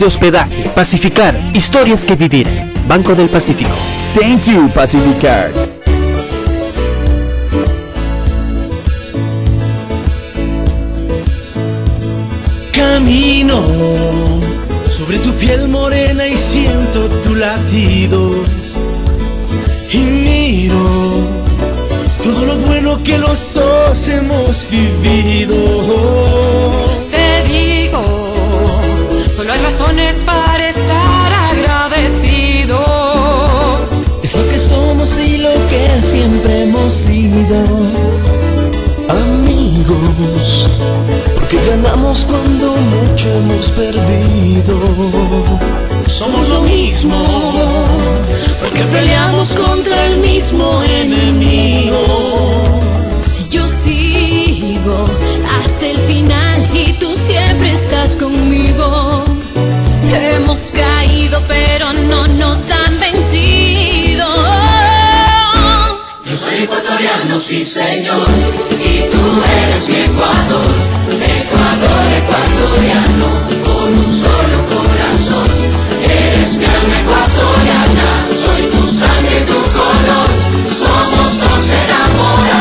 de hospedaje. Pacificar, historias que vivir. Banco del Pacífico. Thank you, Pacificar. Camino sobre tu piel morena y siento tu latido. Y miro todo lo bueno que los dos hemos vivido. Solo hay razones para estar agradecido. Es lo que somos y lo que siempre hemos sido. Amigos, porque ganamos cuando mucho hemos perdido. Somos lo mismo, porque peleamos contra el mismo enemigo. Yo hasta el final y tú siempre estás conmigo. Hemos caído pero no nos han vencido. Yo soy ecuatoriano, sí señor, y tú eres mi Ecuador, Ecuador ecuatoriano, con un solo corazón. Eres mi alma ecuatoriana, soy tu sangre, tu color, somos dos enamorados,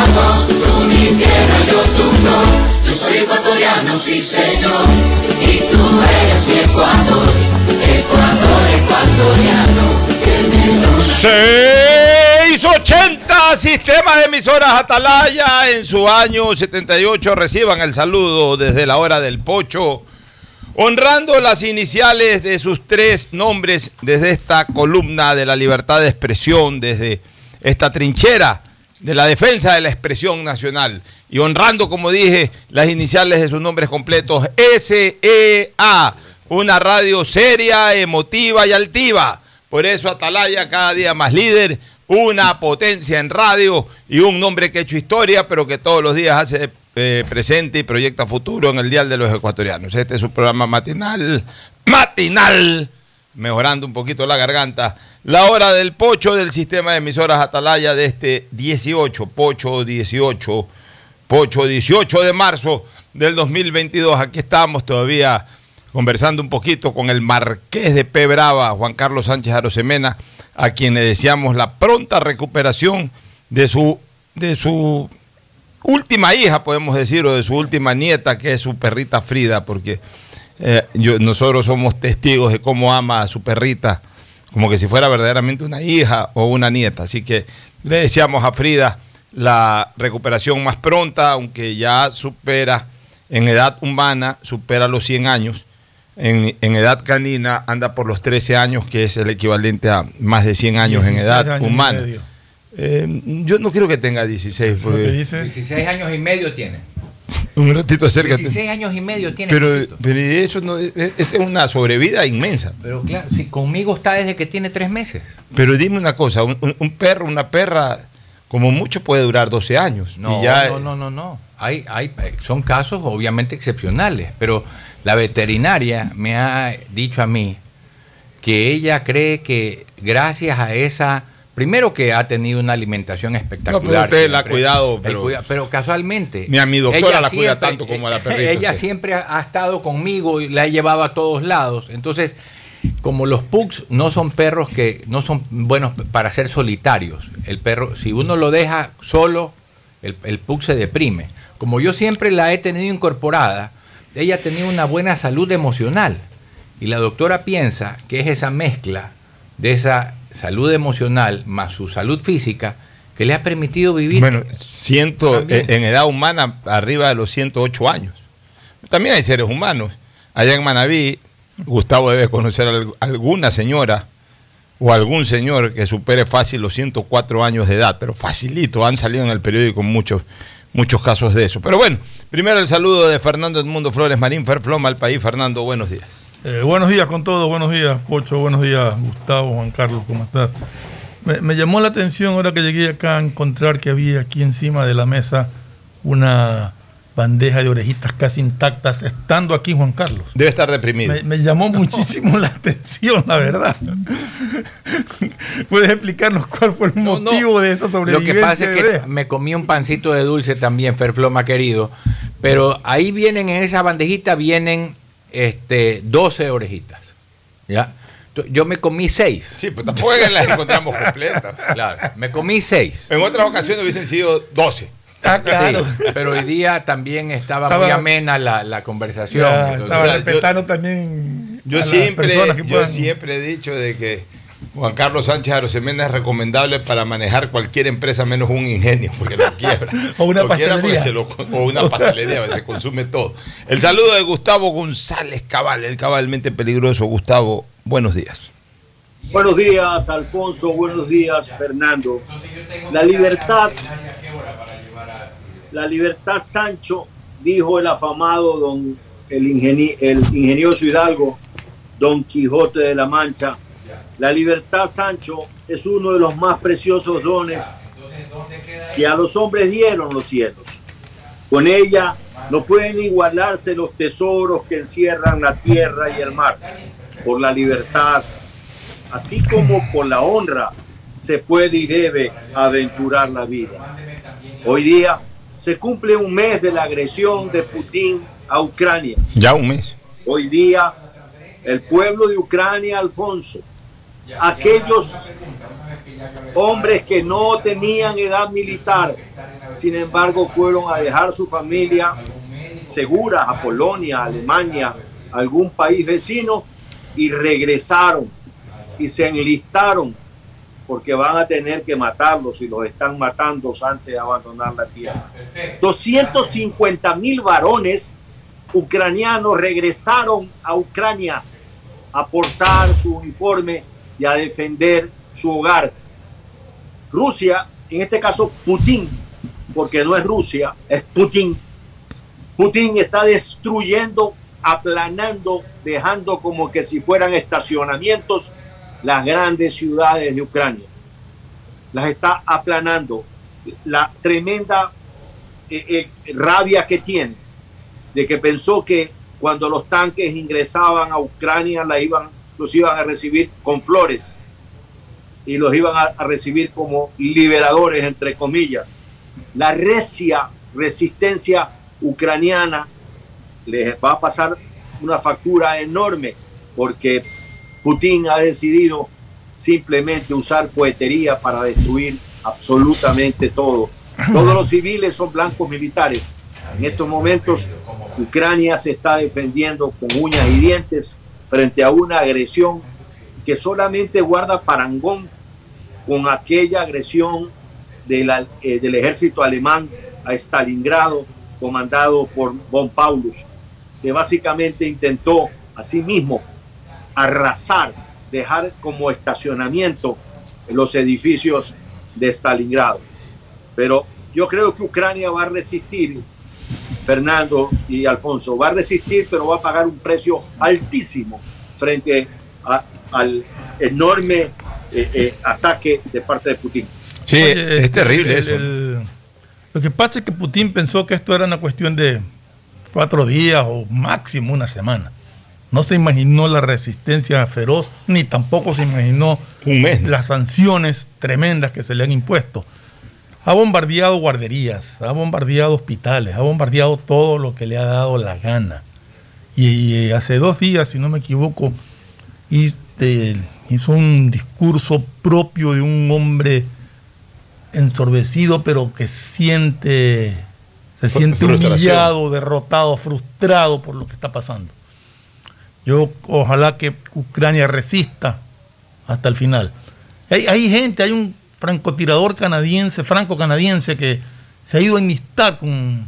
tú mi tierra, yo tu flor. Yo soy ecuatoriano, sí señor, y tú eres mi Ecuador, Ecuador ecuatoriano, que me lo... Hola, sistema de emisoras Atalaya. En su año 78 reciban el saludo desde la hora del pocho, honrando las iniciales de sus tres nombres desde esta columna de la libertad de expresión, desde esta trinchera de la defensa de la expresión nacional. Y honrando, como dije, las iniciales de sus nombres completos, SEA, una radio seria, emotiva y altiva. Por eso Atalaya cada día más líder una potencia en radio y un nombre que ha hecho historia, pero que todos los días hace eh, presente y proyecta futuro en el Dial de los Ecuatorianos. Este es su programa matinal, matinal, mejorando un poquito la garganta. La hora del pocho del sistema de emisoras Atalaya de este 18, pocho 18, pocho 18 de marzo del 2022. Aquí estamos todavía conversando un poquito con el marqués de P. Brava, Juan Carlos Sánchez Arosemena a quien le deseamos la pronta recuperación de su, de su última hija, podemos decir, o de su última nieta, que es su perrita Frida, porque eh, yo, nosotros somos testigos de cómo ama a su perrita, como que si fuera verdaderamente una hija o una nieta. Así que le deseamos a Frida la recuperación más pronta, aunque ya supera en edad humana, supera los 100 años en, edad canina anda por los 13 años, que es el equivalente a más de 100 años en edad humana. Eh, yo no quiero que tenga 16. Porque... 16 años y medio tiene. Un ratito acércate. 16 años y medio tiene. Pero, pero eso no, es, una sobrevida inmensa. Pero claro, si conmigo está desde que tiene tres meses. Pero dime una cosa, un, perro, una perra, como mucho puede durar 12 años. No, no, no, no, no. Hay, hay, son casos obviamente excepcionales, pero la veterinaria me ha dicho a mí que ella cree que gracias a esa, primero que ha tenido una alimentación espectacular. No, pero usted la ha cuidado, pero, casualmente. Ni a mi doctora la cuida tanto como a la perrita. Ella siempre ha, estado conmigo y la he llevado a todos lados. Entonces, como los pugs no son perros que no son buenos para ser solitarios, el perro, si uno lo deja solo, el, el pug se deprime. Como yo siempre la he tenido incorporada, ella tenía una buena salud emocional. Y la doctora piensa que es esa mezcla de esa salud emocional más su salud física que le ha permitido vivir. Bueno, ciento, eh, en edad humana arriba de los 108 años. También hay seres humanos. Allá en Manabí, Gustavo debe conocer a alguna señora o algún señor que supere fácil los 104 años de edad, pero facilito, han salido en el periódico muchos muchos casos de eso. Pero bueno, primero el saludo de Fernando Edmundo Flores Marín, Ferfloma al país. Fernando, buenos días. Eh, buenos días con todos, buenos días, Pocho, buenos días, Gustavo, Juan Carlos, ¿cómo estás? Me, me, llamó la atención ahora que llegué acá a encontrar que había aquí encima de la mesa una bandeja de orejitas casi intactas, estando aquí Juan Carlos. Debe estar deprimido. Me, llamó muchísimo la atención, la verdad. ¿Puedes explicarnos cuál fue el motivo de esa sobrevivencia? Lo que pasa es que me comí un pancito de dulce también, Ferfloma querido, pero ahí vienen, en esa bandejita vienen este, 12 orejitas. ¿Ya? Yo me comí seis. Sí, pero tampoco las encontramos completas. Claro, me comí seis. En otras ocasiones hubiesen sido 12. Ah, claro. pero hoy día también estaba, muy amena la, conversación. estaba respetando también. Yo, siempre, yo siempre he dicho de que Juan Carlos Sánchez Arosemena es recomendable para manejar cualquier empresa menos un ingenio, porque lo quiebra. o una pastelería. o una pastelería, se consume todo. El saludo de Gustavo González Cabal, el cabalmente peligroso. Gustavo, buenos días. Buenos días, Alfonso. Buenos días, Fernando. La libertad la libertad Sancho, dijo el afamado don el, el ingenioso Hidalgo, don Quijote de la Mancha. La libertad Sancho es uno de los más preciosos dones que a los hombres dieron los cielos. Con ella no pueden igualarse los tesoros que encierran la tierra y el mar. Por la libertad, así como por la honra, se puede y debe aventurar la vida. Hoy día se cumple un mes de la agresión de Putin a Ucrania. Ya un mes. Hoy día, el pueblo de Ucrania, Alfonso, aquellos hombres que no tenían edad militar, sin embargo, fueron a dejar su familia segura a Polonia, Alemania, algún país vecino y regresaron y se enlistaron porque van a tener que matarlos y los están matando antes de abandonar la tierra. 250 mil varones ucranianos regresaron a Ucrania a portar su uniforme y a defender su hogar. Rusia, en este caso Putin, porque no es Rusia, es Putin. Putin está destruyendo, aplanando, dejando como que si fueran estacionamientos las grandes ciudades de Ucrania. Las está aplanando. La tremenda eh, eh, rabia que tiene de que pensó que cuando los tanques ingresaban a Ucrania la iban, los iban a recibir con flores y los iban a, a recibir como liberadores, entre comillas. La recia resistencia ucraniana les va a pasar una factura enorme porque Putin ha decidido simplemente usar poetería para destruir absolutamente todo. Todos los civiles son blancos militares. En estos momentos, Ucrania se está defendiendo con uñas y dientes frente a una agresión que solamente guarda parangón con aquella agresión eh, del ejército alemán a Stalingrado, comandado por von Paulus, que básicamente intentó asimismo arrasar, dejar como estacionamiento los edificios de Stalingrado. Pero yo creo que Ucrania va a resistir, Fernando y Alfonso, va a resistir, pero va a pagar un precio altísimo frente a- al enorme eh, eh, ataque de parte de Putin. Sí, Oye, es terrible el- eso. el- lo que pasa es que Putin pensó que esto era una cuestión de cuatro días o máximo una semana. No se imaginó la resistencia feroz, ni tampoco se imaginó las sanciones tremendas que se le han impuesto. Ha bombardeado guarderías, ha bombardeado hospitales, ha bombardeado todo lo que le ha dado la gana. Y, hace dos días, si no me equivoco, este, hizo un discurso propio de un hombre ensorbecido, pero que siente, se siente humillado, derrotado, frustrado por lo que está pasando. Yo ojalá que Ucrania resista hasta el final. Hay, hay gente, hay un francotirador canadiense, franco-canadiense, que se ha ido a enlistar con,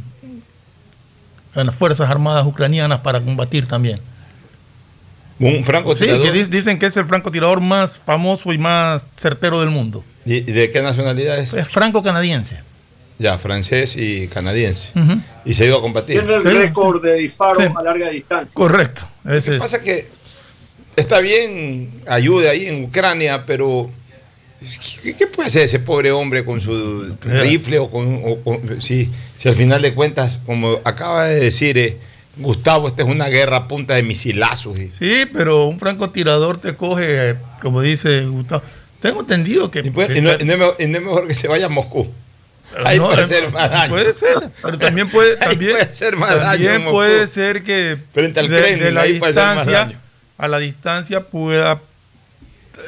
con las Fuerzas Armadas ucranianas para combatir también. Un francotirador. Sí, que dicen que es el francotirador más famoso y más certero del mundo. ¿Y de qué nacionalidad es? Es franco-canadiense. Ya, francés y canadiense. Y se ha ido a combatir. Tiene el Sí, récord de disparos Sí. a larga distancia. Correcto. Lo que es. pasa es que está bien, ayude ahí en Ucrania, pero ¿qué, qué puede hacer ese pobre hombre con su rifle o con... o con- si, si al final de cuentas, como acaba de decir eh, Gustavo, esta es una guerra a punta de misilazos. y- Sí, pero un francotirador te coge, eh, como dice Gustavo. Tengo entendido que. Y, pues- y no, y no es mejor, y no es mejor que se vaya a Moscú. Ahí No, puede eh, hacer más daño. Puede ser, pero también puede, también, puede hacer más daño también puede ser que Frente al de, Kremlin, de la ahí puede ser más distancia daño. a la distancia pueda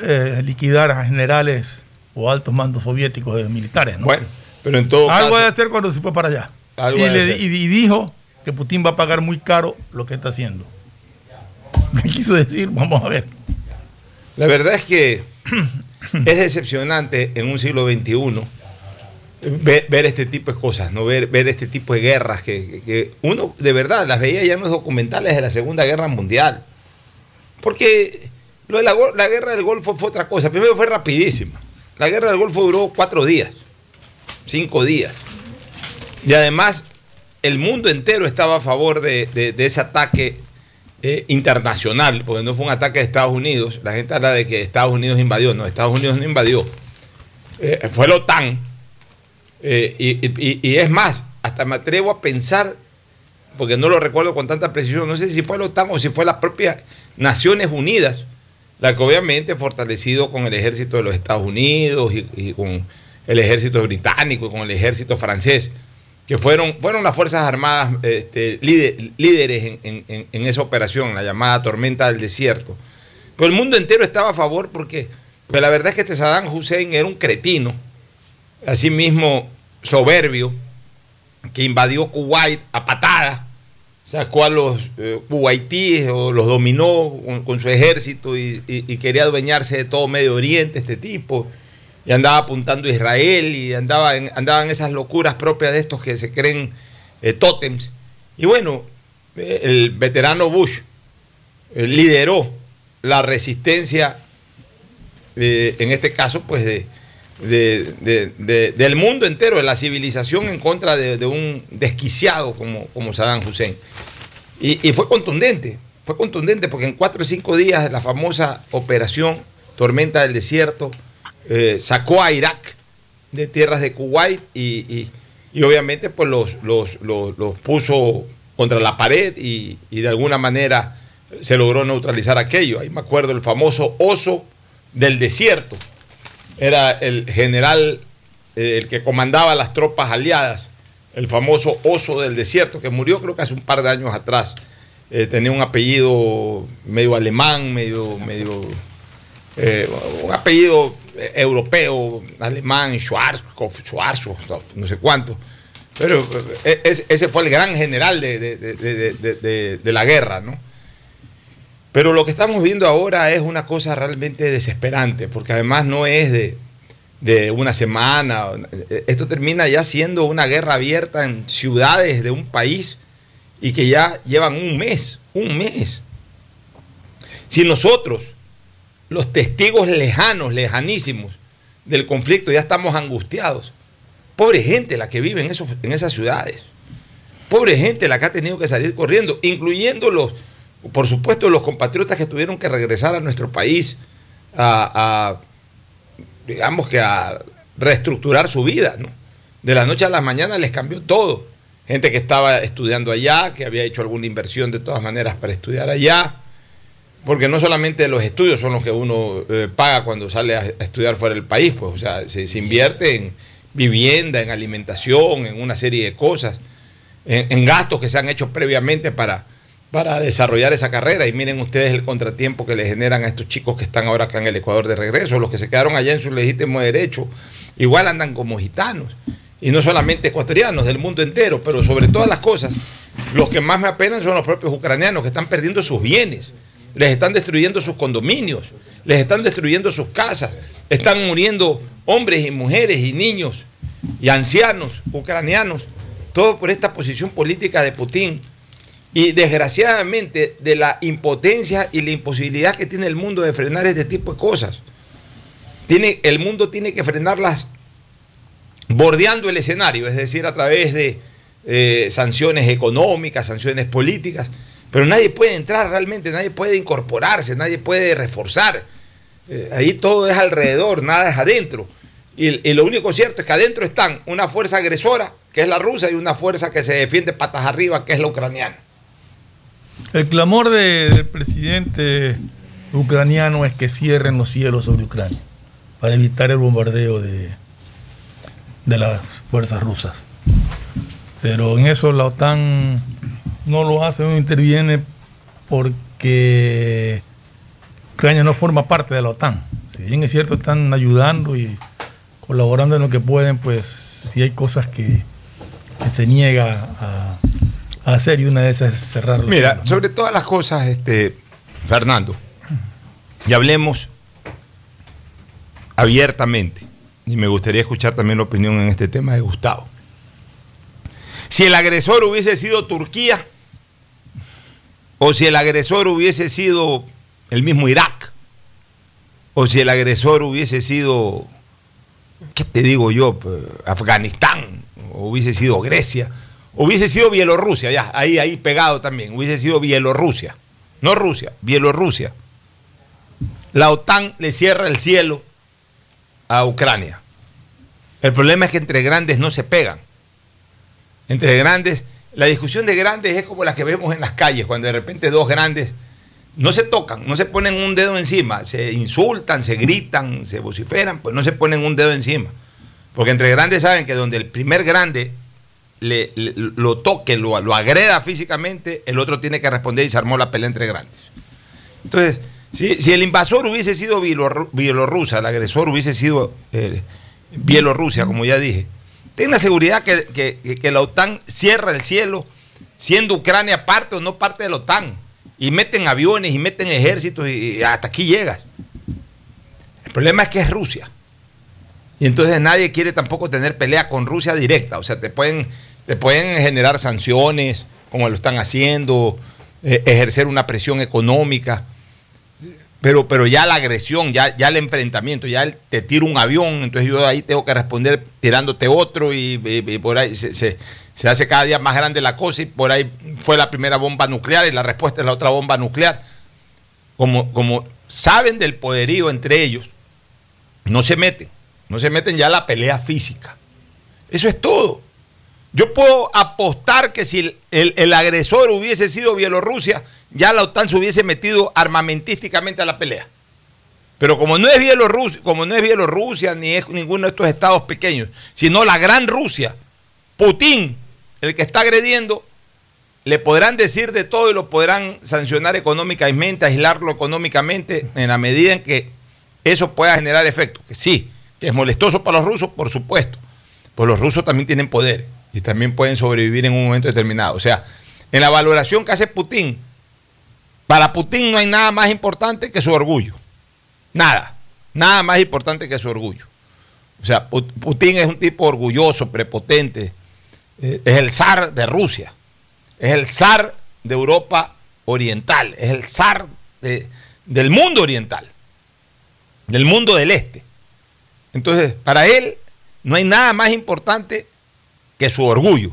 eh, liquidar a generales o altos mandos soviéticos de militares. ¿no? Bueno, pero en todo algo caso- de hacer cuando se fue para allá. Algo Y, le- y- y dijo que Putin va a pagar muy caro lo que está haciendo. ¿Qué quiso decir? Vamos a ver. La verdad es que es decepcionante en un siglo XXI ver, ver este tipo de cosas, ¿no? ver, ver este tipo de guerras que, que- que uno de verdad las veía ya en los documentales de la Segunda Guerra Mundial. Porque lo de la, guerra del Golfo fue otra cosa. Primero fue rapidísima. La guerra del Golfo duró cuatro días, cinco días. Y además el mundo entero estaba a favor de, ese ataque eh, internacional, porque no fue un ataque de Estados Unidos. La gente habla de que Estados Unidos invadió. No, Estados Unidos no invadió. Eh, fue la OTAN. Eh, y, y- y es más, hasta me atrevo a pensar, porque no lo recuerdo con tanta precisión, no sé si fue la OTAN o si fue las propias Naciones Unidas, la que obviamente fortalecido con el ejército de los Estados Unidos y, con el ejército británico y con el ejército francés, que fueron, fueron las Fuerzas Armadas este, líder- líderes en esa operación, la llamada Tormenta del Desierto. Pero el mundo entero estaba a favor porque pues, la verdad es que este Saddam Hussein era un cretino, asimismo soberbio, que invadió Kuwait a patadas, sacó a los eh, o los dominó con, su ejército y, quería adueñarse de todo Medio Oriente, este tipo. y andaba apuntando a Israel y andaba andaban esas locuras propias de estos que se creen eh, tótems. Y bueno, eh, el veterano Bush eh, lideró la resistencia, eh, en este caso, pues de, de- de- de- del mundo entero, de la civilización en contra de, un desquiciado como, como Saddam Hussein. Y, fue contundente, fue contundente porque en cuatro o cinco días la famosa operación Tormenta del Desierto eh, sacó a Irak de tierras de Kuwait y, y- obviamente pues los, los, los- los puso contra la pared y de alguna manera se logró neutralizar aquello. Ahí me acuerdo el famoso oso del desierto. Era el general, eh, el que comandaba las tropas aliadas, el famoso oso del desierto, que murió creo que hace un par de años atrás. Eh, tenía un apellido medio alemán, medio, medio eh, un apellido europeo, alemán, Schwarzkopf, Schwarzkopf, no sé cuánto. Pero es- ese fue el gran general de- de- de- de la guerra, ¿no? Pero lo que estamos viendo ahora es una cosa realmente desesperante, porque además no es de, de una semana. Esto termina ya siendo una guerra abierta en ciudades de un país y que ya llevan un mes, un mes. Si nosotros, los testigos lejanos, lejanísimos del conflicto, ya estamos angustiados, pobre gente la que vive en, esos, en esas ciudades, pobre gente la que ha tenido que salir corriendo, incluyendo los, por supuesto, los compatriotas que tuvieron que regresar a nuestro país a, digamos que a reestructurar su vida, ¿no? De la noche a la mañana les cambió todo. Gente que estaba estudiando allá, que había hecho alguna inversión de todas maneras para estudiar allá, porque no solamente los estudios son los que uno eh, paga cuando sale a, estudiar fuera del país, pues, o sea, se, invierte en vivienda, en alimentación, en una serie de cosas, en gastos que se han hecho previamente para, para desarrollar esa carrera. Y miren ustedes el contratiempo que le generan a estos chicos que están ahora acá en el Ecuador de regreso, los que se quedaron allá en su legítimo derecho, igual andan como gitanos. Y no solamente ecuatorianos, del mundo entero, pero sobre todas las cosas, los que más me apenan son los propios ucranianos que están perdiendo sus bienes, les están destruyendo sus condominios, les están destruyendo sus casas, están muriendo hombres y mujeres y niños y ancianos ucranianos, todo por esta posición política de Putin y desgraciadamente de la impotencia y la imposibilidad que tiene el mundo de frenar este tipo de cosas. Tiene, el mundo tiene que frenarlas bordeando el escenario, es decir, a través de eh, sanciones económicas, sanciones políticas, pero nadie puede entrar realmente, nadie puede incorporarse, nadie puede reforzar. Eh, ahí todo es alrededor, nada es adentro. Y, y lo único cierto es que adentro están una fuerza agresora, que es la rusa, y una fuerza que se defiende patas arriba, que es la ucraniana. El clamor de- del presidente ucraniano es que cierren los cielos sobre Ucrania para evitar el bombardeo de, de las fuerzas rusas. Pero en eso la OTAN no lo hace, no interviene porque Ucrania no forma parte de la OTAN. Si bien es cierto, están ayudando y colaborando en lo que pueden, pues sí hay cosas que, que se niega a, a hacer y una de esas es cerrar los Mira, sobre todas las cosas, este, Fernando, y hablemos abiertamente, y me gustaría escuchar también la opinión en este tema de Gustavo. Si el agresor hubiese sido Turquía, o si el agresor hubiese sido el mismo Irak, o si el agresor hubiese sido, ¿qué te digo yo? Afganistán, o hubiese sido Grecia, hubiese sido Bielorrusia, ya, ahí, ahí pegado también, hubiese sido Bielorrusia, no Rusia, Bielorrusia. La OTAN le cierra el cielo a Ucrania. El problema es que entre grandes no se pegan. Entre grandes, la discusión de grandes es como la que vemos en las calles, cuando de repente dos grandes no se tocan, no se ponen un dedo encima, se insultan, se gritan, se vociferan, pues no se ponen un dedo encima. Porque entre grandes saben que donde el primer grande le, lo toque, lo, lo agreda físicamente, el otro tiene que responder y se armó la pelea entre grandes. Entonces, si, el invasor hubiese sido Bielorru- Bielorrusia, el agresor hubiese sido eh, Bielorrusia, como ya dije, ten la seguridad que, que- que- la OTAN cierra el cielo, siendo Ucrania parte o no parte de la OTAN, y meten aviones y meten ejércitos y hasta aquí llegas. El problema es que es Rusia. Y entonces nadie quiere tampoco tener pelea con Rusia directa. O sea, te pueden, te pueden generar sanciones, como lo están haciendo, eh, ejercer una presión económica. Pero, pero ya la agresión, ya, ya el enfrentamiento, ya el- te tiro un avión, entonces yo ahí tengo que responder tirándote otro y, por ahí se, se- se hace cada día más grande la cosa y por ahí fue la primera bomba nuclear y la respuesta es la otra bomba nuclear. Como, como saben del poderío entre ellos, no se meten, no se meten ya a la pelea física. Eso es todo. Yo puedo apostar que si el, agresor hubiese sido Bielorrusia, ya la OTAN se hubiese metido armamentísticamente a la pelea. Pero como no es Bielorrusia, como no es Bielorrusia ni es ninguno de estos estados pequeños, sino la gran Rusia, Putin, el que está agrediendo, le podrán decir de todo y lo podrán sancionar económicamente, aislarlo económicamente en la medida en que eso pueda generar efecto. Que sí, que es molestoso para los rusos, por supuesto. Pues los rusos también tienen poder y también pueden sobrevivir en un momento determinado. O sea, en la valoración que hace Putin, para Putin no hay nada más importante que su orgullo. Nada. Nada más importante que su orgullo. O sea, Pu- Putin es un tipo orgulloso, prepotente. eh, es el zar de Rusia. Es el zar de Europa Oriental. Es el zar de- del mundo oriental. Del mundo del este. Entonces, para él no hay nada más importante que su orgullo.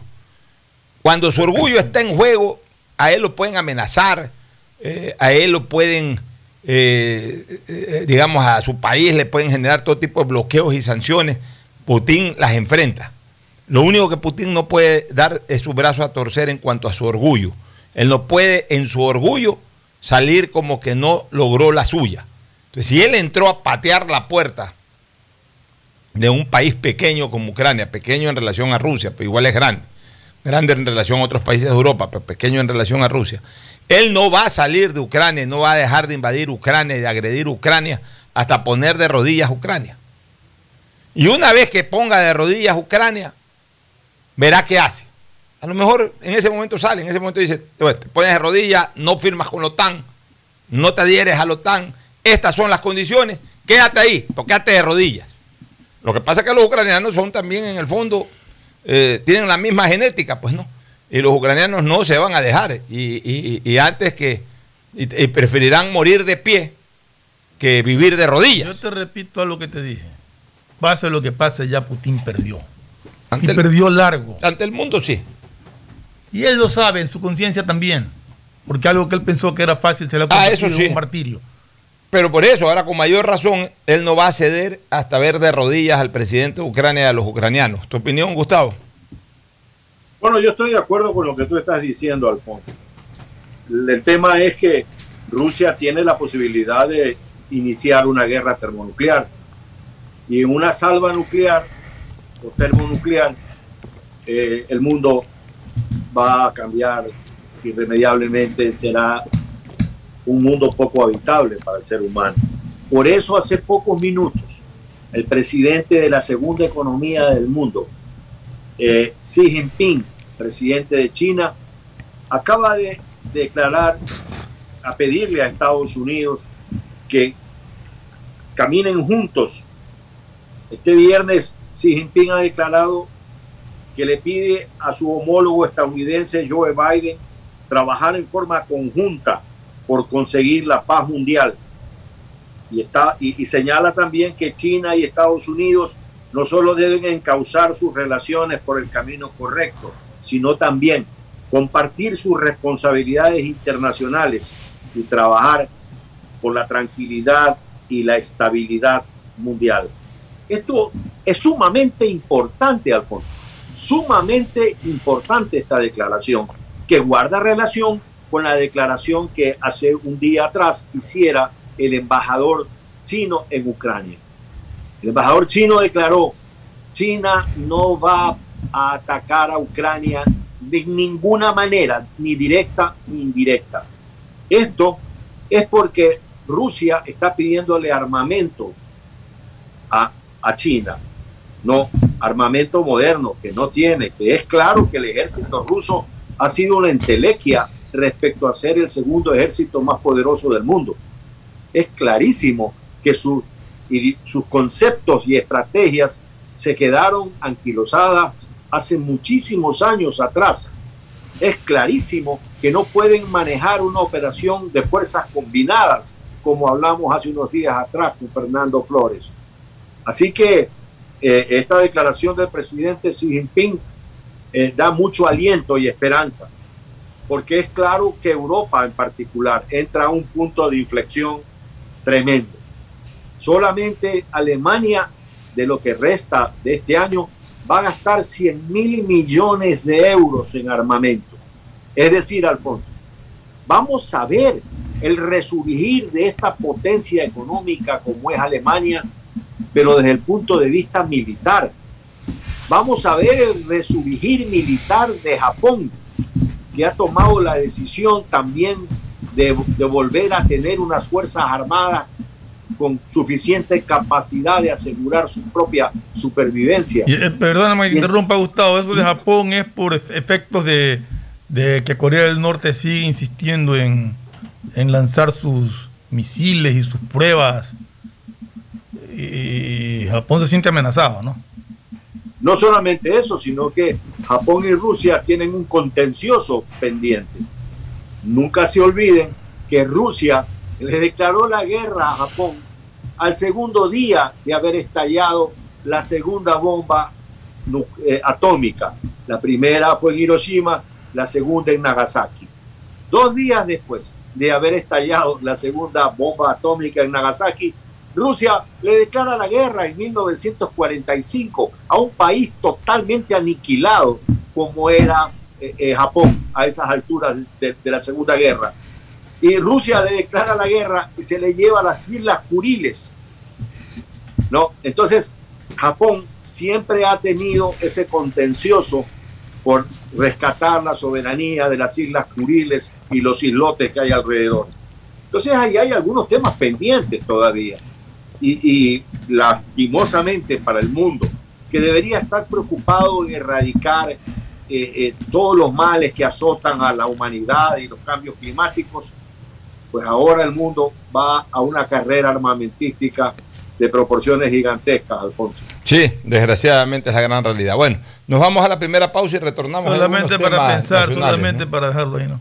Cuando su orgullo está en juego, a él lo pueden amenazar, eh, a él lo pueden, eh, eh, digamos, a su país le pueden generar todo tipo de bloqueos y sanciones. Putin las enfrenta. Lo único que Putin no puede dar es su brazo a torcer en cuanto a su orgullo. Él no puede en su orgullo salir como que no logró la suya. Entonces, si él entró a patear la puerta de un país pequeño como Ucrania, pequeño en relación a Rusia, pero igual es grande, grande en relación a otros países de Europa, pero pequeño en relación a Rusia. Él no va a salir de Ucrania, no va a dejar de invadir Ucrania y de agredir Ucrania hasta poner de rodillas Ucrania. Y una vez que ponga de rodillas Ucrania, verá qué hace. A lo mejor en ese momento sale, en ese momento dice, "Bueno, te pones de rodillas, no firmas con la OTAN, no te adhieres a la OTAN, estas son las condiciones, quédate ahí, pero quédate de rodillas. Lo que pasa es que los ucranianos son también en el fondo, eh, tienen la misma genética, pues no. Y los ucranianos no se van a dejar. Y, y- y antes que, y, y preferirán morir de pie que vivir de rodillas. Yo te repito a lo que te dije. Pase lo que pase, ya Putin perdió. Ante y el- perdió largo. Ante el mundo sí. Y él lo sabe, en su conciencia también. Porque algo que él pensó que era fácil se le ha Ah, eso convertido sí. en un martirio. Pero por eso, ahora con mayor razón, él no va a ceder hasta ver de rodillas al presidente de Ucrania y a los ucranianos. ¿Tu opinión, Gustavo? Bueno, yo estoy de acuerdo con lo que tú estás diciendo, Alfonso. El tema es que Rusia tiene la posibilidad de iniciar una guerra termonuclear. Y en una salva nuclear o termonuclear, eh, el mundo va a cambiar irremediablemente, será un mundo poco habitable para el ser humano. Por eso hace pocos minutos, el presidente de la segunda economía del mundo, eh, Xi Jinping, presidente de China, acaba de declarar, a pedirle a Estados Unidos que caminen juntos. Este viernes Xi Jinping ha declarado que le pide a su homólogo estadounidense Joe Biden trabajar en forma conjunta por conseguir la paz mundial. Y, está, y, señala también que China y Estados Unidos no solo deben encauzar sus relaciones por el camino correcto, sino también compartir sus responsabilidades internacionales y trabajar por la tranquilidad y la estabilidad mundial. Esto es sumamente importante, Alfonso, sumamente importante esta declaración, que guarda relación con la declaración que hace un día atrás hiciera el embajador chino en Ucrania. El embajador chino declaró, China no va a atacar a Ucrania de ninguna manera, ni directa ni indirecta. Esto es porque Rusia está pidiéndole armamento a, a China, no armamento moderno que no tiene, que es claro que el ejército ruso ha sido una entelequia respecto a ser el segundo ejército más poderoso del mundo. Es clarísimo que su y sus conceptos y estrategias se quedaron anquilosadas hace muchísimos años atrás. Es clarísimo que no pueden manejar una operación de fuerzas combinadas, como hablamos hace unos días atrás con Fernando Flores. Así que eh, esta declaración del presidente Xi Jinping eh, da mucho aliento y esperanza, porque es claro que Europa en particular entra a un punto de inflexión tremendo. Solamente Alemania, de lo que resta de este año, va a gastar 100 mil millones de euros en armamento. Es decir, Alfonso, vamos a ver el resurgir de esta potencia económica como es Alemania, pero desde el punto de vista militar. Vamos a ver el resurgir militar de Japón, que ha tomado la decisión también de, de volver a tener unas fuerzas armadas con suficiente capacidad de asegurar su propia supervivencia. Y, eh, perdóname que interrumpa, Gustavo, eso de Japón es por efectos de, de que Corea del Norte sigue insistiendo en, en lanzar sus misiles y sus pruebas. Y Japón se siente amenazado, ¿no? No solamente eso, sino que Japón y Rusia tienen un contencioso pendiente. Nunca se olviden que Rusia le declaró la guerra a Japón al segundo día de haber estallado la segunda bomba eh, atómica. La primera fue en Hiroshima, la segunda en Nagasaki. Dos días después de haber estallado la segunda bomba atómica en Nagasaki, Rusia le declara la guerra en 1945 a un país totalmente aniquilado como era eh, eh, Japón a esas alturas de, de, la Segunda Guerra. Y Rusia le declara la guerra y se le lleva a las Islas Kuriles. ¿no? Entonces, Japón siempre ha tenido ese contencioso por rescatar la soberanía de las Islas Kuriles y los islotes que hay alrededor. Entonces ahí hay algunos temas pendientes todavía y, lastimosamente para el mundo, que debería estar preocupado en erradicar eh, eh, todos los males que azotan a la humanidad y los cambios climáticos, pues ahora el mundo va a una carrera armamentística de proporciones gigantescas, Alfonso. Sí, desgraciadamente es la gran realidad. Bueno, nos vamos a la primera pausa y retornamos. Solamente para pensar, solamente para dejarlo ahí, ¿no?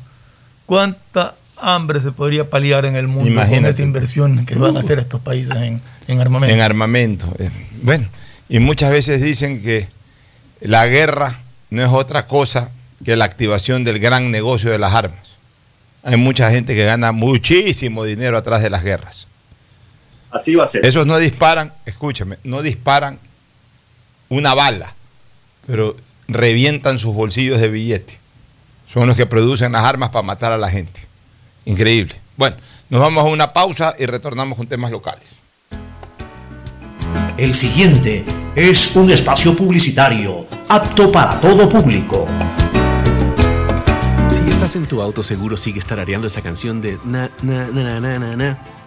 ¿Cuánta hambre se podría paliar en el mundo con esa inversión que van a hacer estos países en, armamento. En armamento. Eh, bueno, y muchas veces dicen que la guerra no es otra cosa que la activación del gran negocio de las armas. Hay mucha gente que gana muchísimo dinero atrás de las guerras. Así va a ser. Esos no disparan, escúchame, no disparan una bala, pero revientan sus bolsillos de billete. Son los que producen las armas para matar a la gente. Increíble. Bueno, nos vamos a una pausa y retornamos con temas locales. El siguiente es un espacio publicitario apto para todo público. Si estás en tu auto, seguro sigue tarareando esa canción de na na na na na na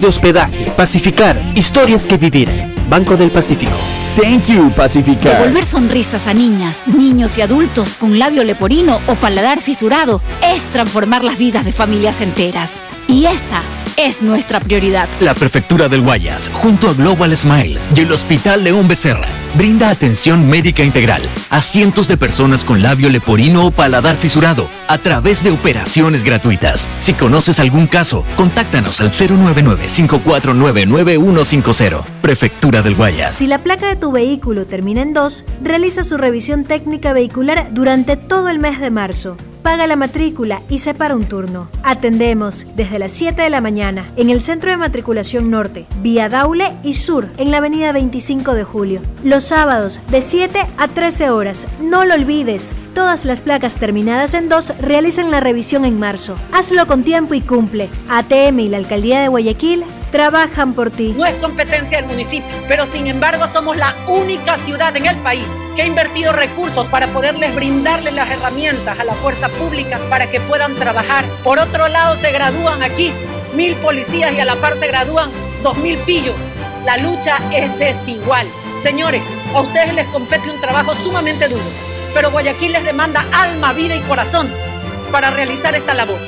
de hospedaje. Pacificar, historias que vivir. Banco del Pacífico. Thank you, Pacificar. Devolver sonrisas a niñas, niños y adultos con labio leporino o paladar fisurado es transformar las vidas de familias enteras. Y esa es nuestra prioridad. La Prefectura del Guayas, junto a Global Smile y el Hospital León Becerra, brinda atención médica integral a cientos de personas con labio leporino o paladar fisurado a través de operaciones gratuitas. Si conoces algún caso, contáctanos al 099-549-9150. Prefectura del Guayas. Si la placa de tu vehículo termina en 2, realiza su revisión técnica vehicular durante todo el mes de marzo. Paga la matrícula y separa un turno. Atendemos desde las 7 de la mañana en el Centro de Matriculación Norte, Vía Daule y Sur, en la Avenida 25 de Julio. Los sábados de 7 a 13 horas. No lo olvides, todas las placas terminadas en 2 realizan la revisión en marzo. Hazlo con tiempo y cumple. ATM y la Alcaldía de Guayaquil trabajan por ti. No es competencia del municipio, pero sin embargo somos la única ciudad en el país que ha invertido recursos para poderles brindarles las herramientas a la fuerza pública para que puedan trabajar. Por otro lado, se gradúan aquí mil policías y a la par se gradúan dos mil pillos. La lucha es desigual. Señores, a ustedes les compete un trabajo sumamente duro, pero Guayaquil les demanda alma, vida y corazón para realizar esta labor.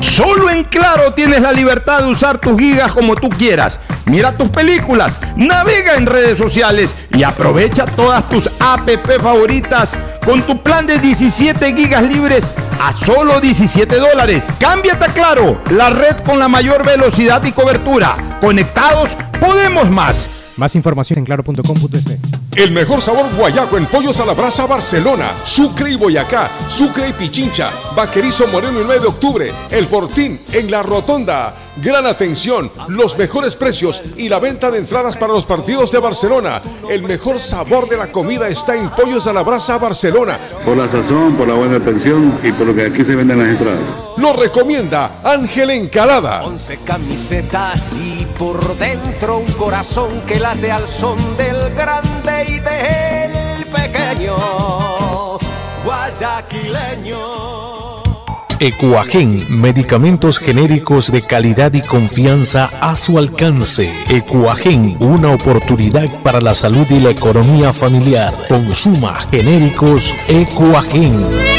Solo en Claro tienes la libertad de usar tus gigas como tú quieras. Mira tus películas, navega en redes sociales y aprovecha todas tus app favoritas con tu plan de 17 gigas libres a solo 17 dólares. Cámbiate a Claro, la red con la mayor velocidad y cobertura. Conectados, podemos más. Más información en claro.com.es. El mejor sabor guayaco en Pollos a la Brasa Barcelona, Sucre y Boyacá, Sucre y Pichincha, Vaquerizo Moreno el 9 de octubre, El Fortín en La Rotonda. Gran atención, los mejores precios y la venta de entradas para los partidos de Barcelona. El mejor sabor de la comida está en Pollos a la Brasa Barcelona. Por la sazón, por la buena atención y por lo que aquí se venden las entradas. Lo recomienda Ángel Encalada. Once camisetas y por dentro un corazón que late al son del grande y del pequeño guayaquileño. Ecuagen, medicamentos genéricos de calidad y confianza a su alcance. Ecuagen, una oportunidad para la salud y la economía familiar. Consuma genéricos Ecuagen.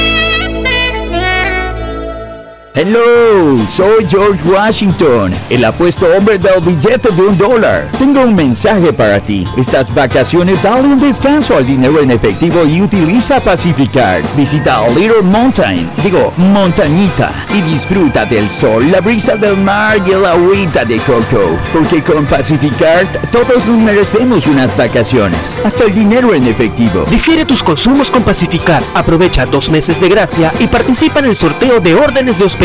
Hello, soy George Washington, el apuesto hombre del billete de un dólar. Tengo un mensaje para ti. Estas vacaciones dale un descanso al dinero en efectivo y utiliza Pacificar. Visita Little Mountain, digo, montañita, y disfruta del sol, la brisa del mar y el agüita de coco. Porque con Pacificar todos nos merecemos unas vacaciones, hasta el dinero en efectivo. Difiere tus consumos con Pacificar. Aprovecha dos meses de gracia y participa en el sorteo de órdenes de hospedaje.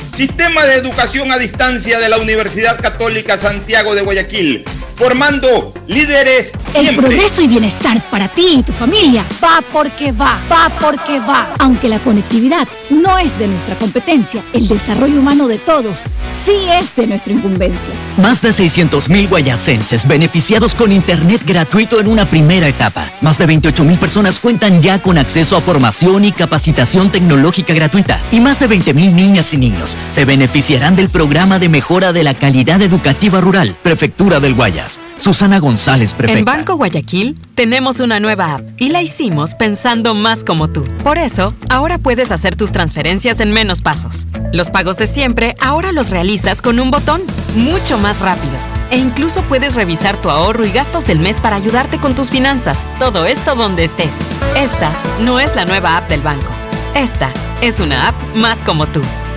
Sistema de Educación a Distancia de la Universidad Católica Santiago de Guayaquil, formando líderes El progreso y bienestar para ti y tu familia va porque va, va porque va. Aunque la conectividad no es de nuestra competencia, el desarrollo humano de todos sí es de nuestra incumbencia. Más de 600.000 guayasenses beneficiados con Internet gratuito en una primera etapa. Más de 28.000 personas cuentan ya con acceso a formación y capacitación tecnológica gratuita. Y más de 20.000 niñas y niños se beneficiarán del programa de mejora de la calidad educativa rural. Prefectura del Guayas. Susana González, En prefecta. Banco Guayaquil tenemos una nueva app y la hicimos pensando más como tú. Por eso, ahora puedes hacer tus transferencias en menos pasos. Los pagos de siempre ahora los realizas con un botón, mucho más rápido. E incluso puedes revisar tu ahorro y gastos del mes para ayudarte con tus finanzas. Todo esto donde estés. Esta no es la nueva app del banco. Esta es una app más como tú.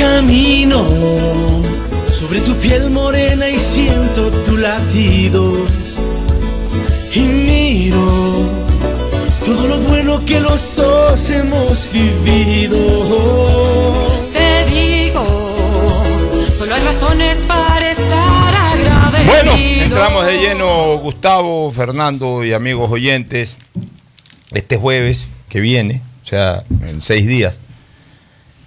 Camino sobre tu piel morena y siento tu latido. Y miro todo lo bueno que los dos hemos vivido. Te digo, solo hay razones para estar agradecido. Bueno, entramos de lleno, Gustavo, Fernando y amigos oyentes, este jueves que viene, o sea, en seis días,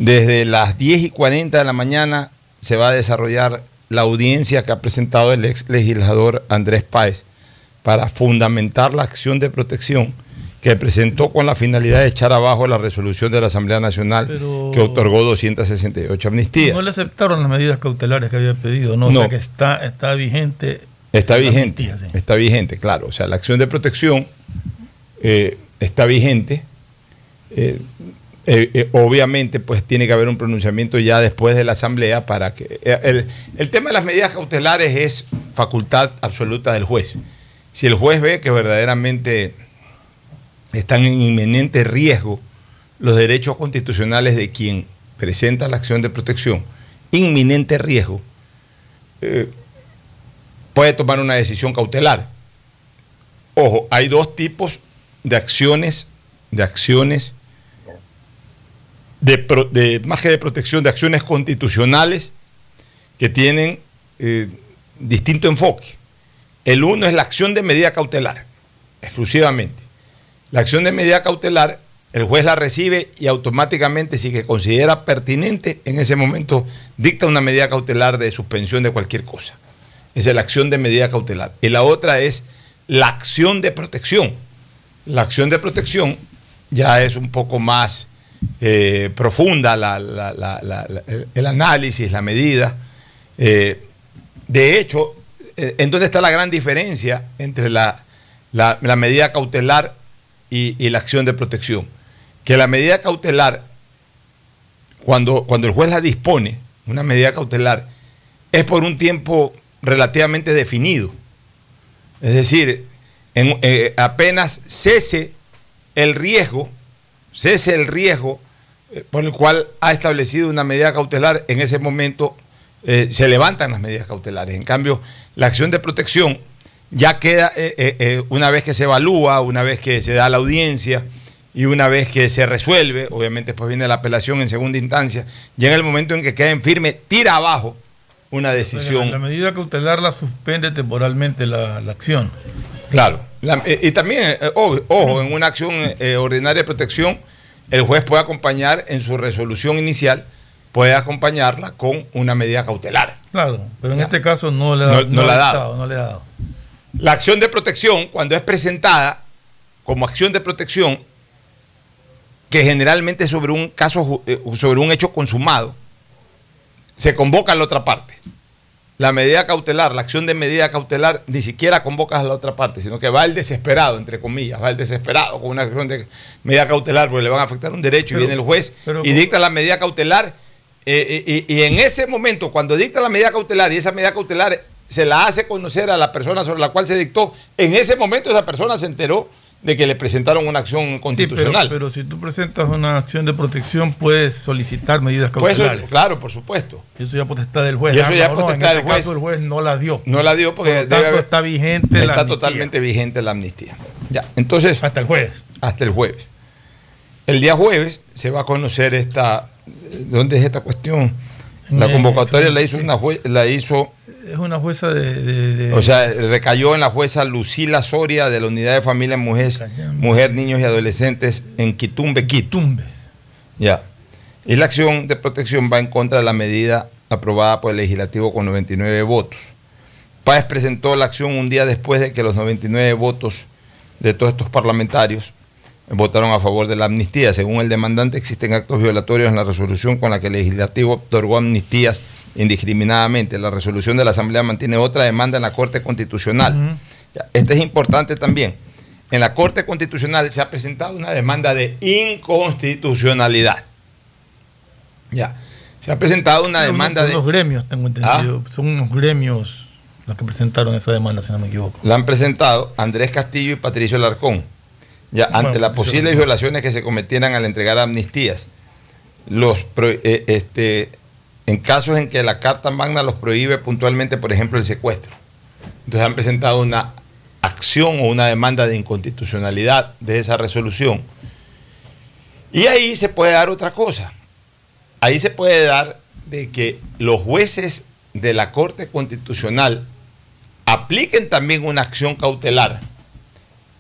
desde las 10 y 40 de la mañana se va a desarrollar la audiencia que ha presentado el ex legislador Andrés Páez para fundamentar la acción de protección que presentó con la finalidad de echar abajo la resolución de la Asamblea Nacional Pero- que otorgó 268 amnistías. No le aceptaron las medidas cautelares que había pedido, ¿no? O sea que está, está vigente. Está vigente, amnistía, sí. está vigente, claro. O sea, la acción de protección eh, está vigente. Eh, eh, eh, obviamente, pues tiene que haber un pronunciamiento ya después de la asamblea para que... eh, el, el tema de las medidas cautelares es facultad absoluta del juez. Si el juez ve que verdaderamente están en inminente riesgo los derechos constitucionales de quien presenta la acción de protección, inminente riesgo, puede tomar una decisión cautelar. Ojo, hay dos tipos de acciones, de acciones, de, de- más que de protección, de acciones constitucionales que tienen eh, distinto enfoque. El uno es la acción de medida cautelar, exclusivamente. La acción de medida cautelar, el juez la recibe y automáticamente, si que considera pertinente, en ese momento dicta una medida cautelar de suspensión de cualquier cosa. Esa es la acción de medida cautelar. Y la otra es la acción de protección. La acción de protección ya es un poco más eh, profunda el- análisis, la medida. Eh, de hecho, eh, ¿en dónde está la gran diferencia entre la, medida cautelar y, y la acción de protección? Que la medida cautelar, cuando, cuando el juez la dispone, una medida cautelar, es por un tiempo relativamente definido. Es decir, en- eh, apenas cese el riesgo, cese el riesgo eh, por el cual ha establecido una medida cautelar, en ese momento eh, se levantan las medidas cautelares. En cambio, la acción de protección ya queda eh, una vez que se evalúa, una vez que se da la audiencia y una vez que se resuelve, obviamente después viene la apelación en segunda instancia, en el momento en que queda en firme, tira abajo una decisión. La medida cautelar la suspende temporalmente la, la acción. Claro. La- eh, y también, eh, ojo, en una acción eh, ordinaria de protección, el juez puede acompañar en su resolución inicial, puede acompañarla con una medida cautelar. Claro, pero en este caso no le ha, No- no no la ha ha dado. dado, no le ha dado. La acción de protección, cuando es presentada como acción de protección, que generalmente sobre un caso, sobre un hecho consumado, se convoca a la otra parte. La medida cautelar, la acción de medida cautelar, ni siquiera convocas a la otra parte, sino que va el desesperado, entre comillas, va el desesperado con una acción de medida cautelar porque le van a afectar un derecho y viene el juez pero y dicta la medida cautelar. eh, eh, y, y en ese momento, cuando dicta la medida cautelar y esa medida cautelar se la hace conocer a la persona sobre la cual se dictó, en ese momento esa persona se enteró de que le presentaron una acción Sí, pero, constitucional. pero si tú presentas una acción de protección, puedes solicitar medidas Pues cautelares. claro, por supuesto. Eso ya potestad del juez. Y eso Ah, ya no, potestad en del este juez. caso el juez no la dio. No la dio porque Por lo debe tanto, haber- está vigente la Está totalmente vigente la amnistía. Ya, entonces. Hasta el jueves. Hasta el jueves. El día jueves se va a conocer esta. ¿Dónde es esta cuestión? La Eh, convocatoria sí, la hizo una la hizo, Es una jueza de. de- de- o sea, recayó en la jueza Lucila Soria de la Unidad de Familia Mujer, Mujer Niños y Adolescentes en Quitumbe, Quito. Ya. Y la acción de protección va en contra de la medida aprobada por el legislativo con 99 votos. Páez presentó la acción un día después de que los 99 votos de todos estos parlamentarios votaron a favor de la amnistía. Según el demandante, existen actos violatorios en la resolución con la que el legislativo otorgó amnistías indiscriminadamente. La resolución de la Asamblea mantiene otra demanda en la Corte Constitucional. Ya, Este es importante también. En la Corte Constitucional se ha presentado una demanda de inconstitucionalidad. Ya. Se ha presentado una demanda unos- de. Ah. unos gremios, tengo entendido. Son unos gremios los que presentaron esa demanda, si no me equivoco. La han presentado Andrés Castillo y Patricio Larcón. Ya, ante las posibles violaciones que se cometieran al entregar amnistías, los eh, este, en casos en que la Carta Magna los prohíbe puntualmente, por ejemplo, el secuestro. Entonces han presentado una acción o una demanda de inconstitucionalidad de esa resolución. Y ahí se puede dar otra cosa. Ahí se puede dar de que los jueces de la Corte Constitucional apliquen también una acción cautelar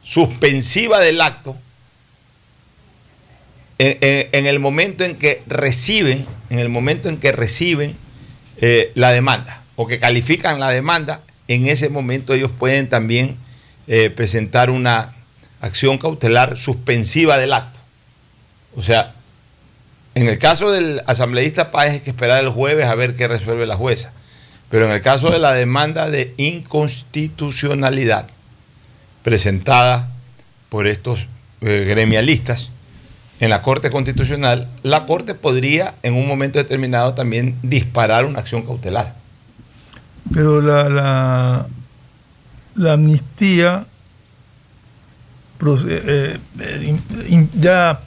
suspensiva del acto en, en- en el momento en que reciben, en el momento en que reciben eh, la demanda o que califican la demanda, en ese momento ellos pueden también eh, presentar una acción cautelar suspensiva del acto. O sea, en el caso del asambleísta Páez hay que esperar el jueves a ver qué resuelve la jueza. Pero en el caso de la demanda de inconstitucionalidad presentada por estos eh, gremialistas en la Corte Constitucional, la Corte podría en un momento determinado también disparar una acción cautelar. Pero la, la, la amnistía eh, eh, ya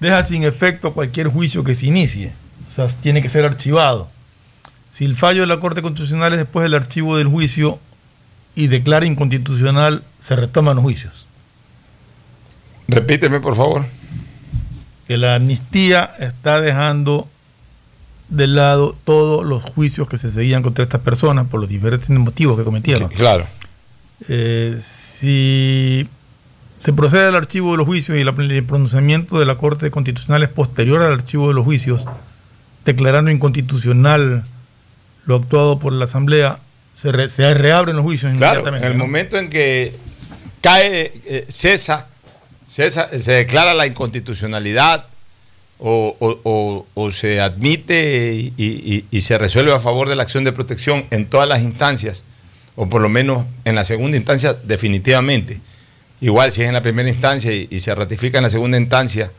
deja sin efecto cualquier juicio que se inicie. O sea, tiene que ser archivado. Si el fallo de la Corte Constitucional es después del archivo del juicio y declara inconstitucional, se retoman los juicios. Repíteme, por favor. Que la amnistía está dejando de lado todos los juicios que se seguían contra estas personas por los diferentes motivos que cometieron. Claro. Eh, si se procede al archivo de los juicios y el pronunciamiento de la Corte Constitucional es posterior al archivo de los juicios, declarando inconstitucional lo actuado por la Asamblea, se, re- se reabren los juicios Claro, en inmediatamente. el ¿no? momento en que cae, eh, cesa, se declara la inconstitucionalidad o, se admite y, se resuelve a favor de la acción de protección en todas las instancias, o por lo menos en la segunda instancia definitivamente. Igual si es en la primera instancia y, se ratifica en la segunda instancia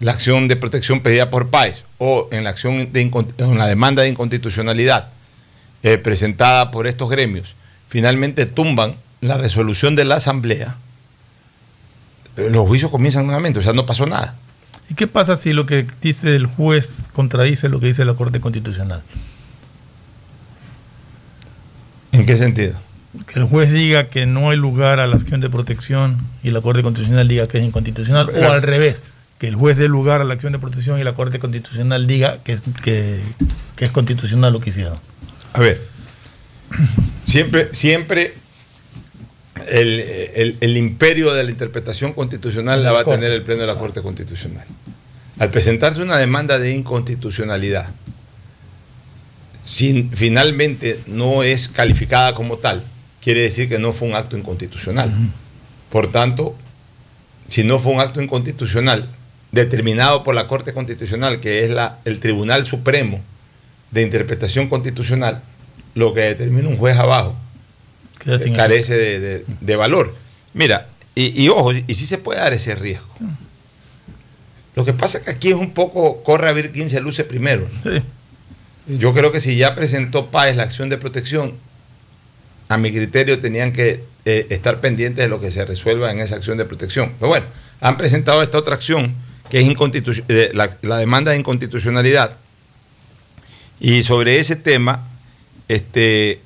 la acción de protección pedida por PAES o en la acción de en la demanda de inconstitucionalidad eh, presentada por estos gremios, finalmente tumban la resolución de la Asamblea, los juicios comienzan nuevamente, o sea, no pasó nada. ¿Y qué pasa si lo que dice el juez contradice lo que dice la Corte Constitucional? ¿En qué sentido? que el juez diga que no hay lugar a la acción de protección y la Corte Constitucional diga que es inconstitucional, o al revés, que el juez dé lugar a la acción de protección y la Corte Constitucional diga que es, que, que es constitucional lo que hicieron. A ver, siempre, siempre el, el- el imperio de la interpretación constitucional la va a tener el Pleno de la Corte Constitucional. Al presentarse una demanda de inconstitucionalidad, si finalmente no es calificada como tal, quiere decir que no fue un acto inconstitucional. Por tanto, si no fue un acto inconstitucional determinado por la Corte Constitucional, que es la, el Tribunal Supremo de Interpretación Constitucional, lo que determina un juez abajo Carece de, de- de valor. Mira, y, y ojo, y sí se puede dar ese riesgo. Lo que pasa es que aquí es un poco, corre a ver quién se luce primero. ¿no? Yo creo que si ya presentó Páez la acción de protección, a mi criterio tenían que eh, estar pendientes de lo que se resuelva en esa acción de protección. Pero bueno, han presentado esta otra acción, que es eh, la, la demanda de inconstitucionalidad. Y sobre ese tema, este,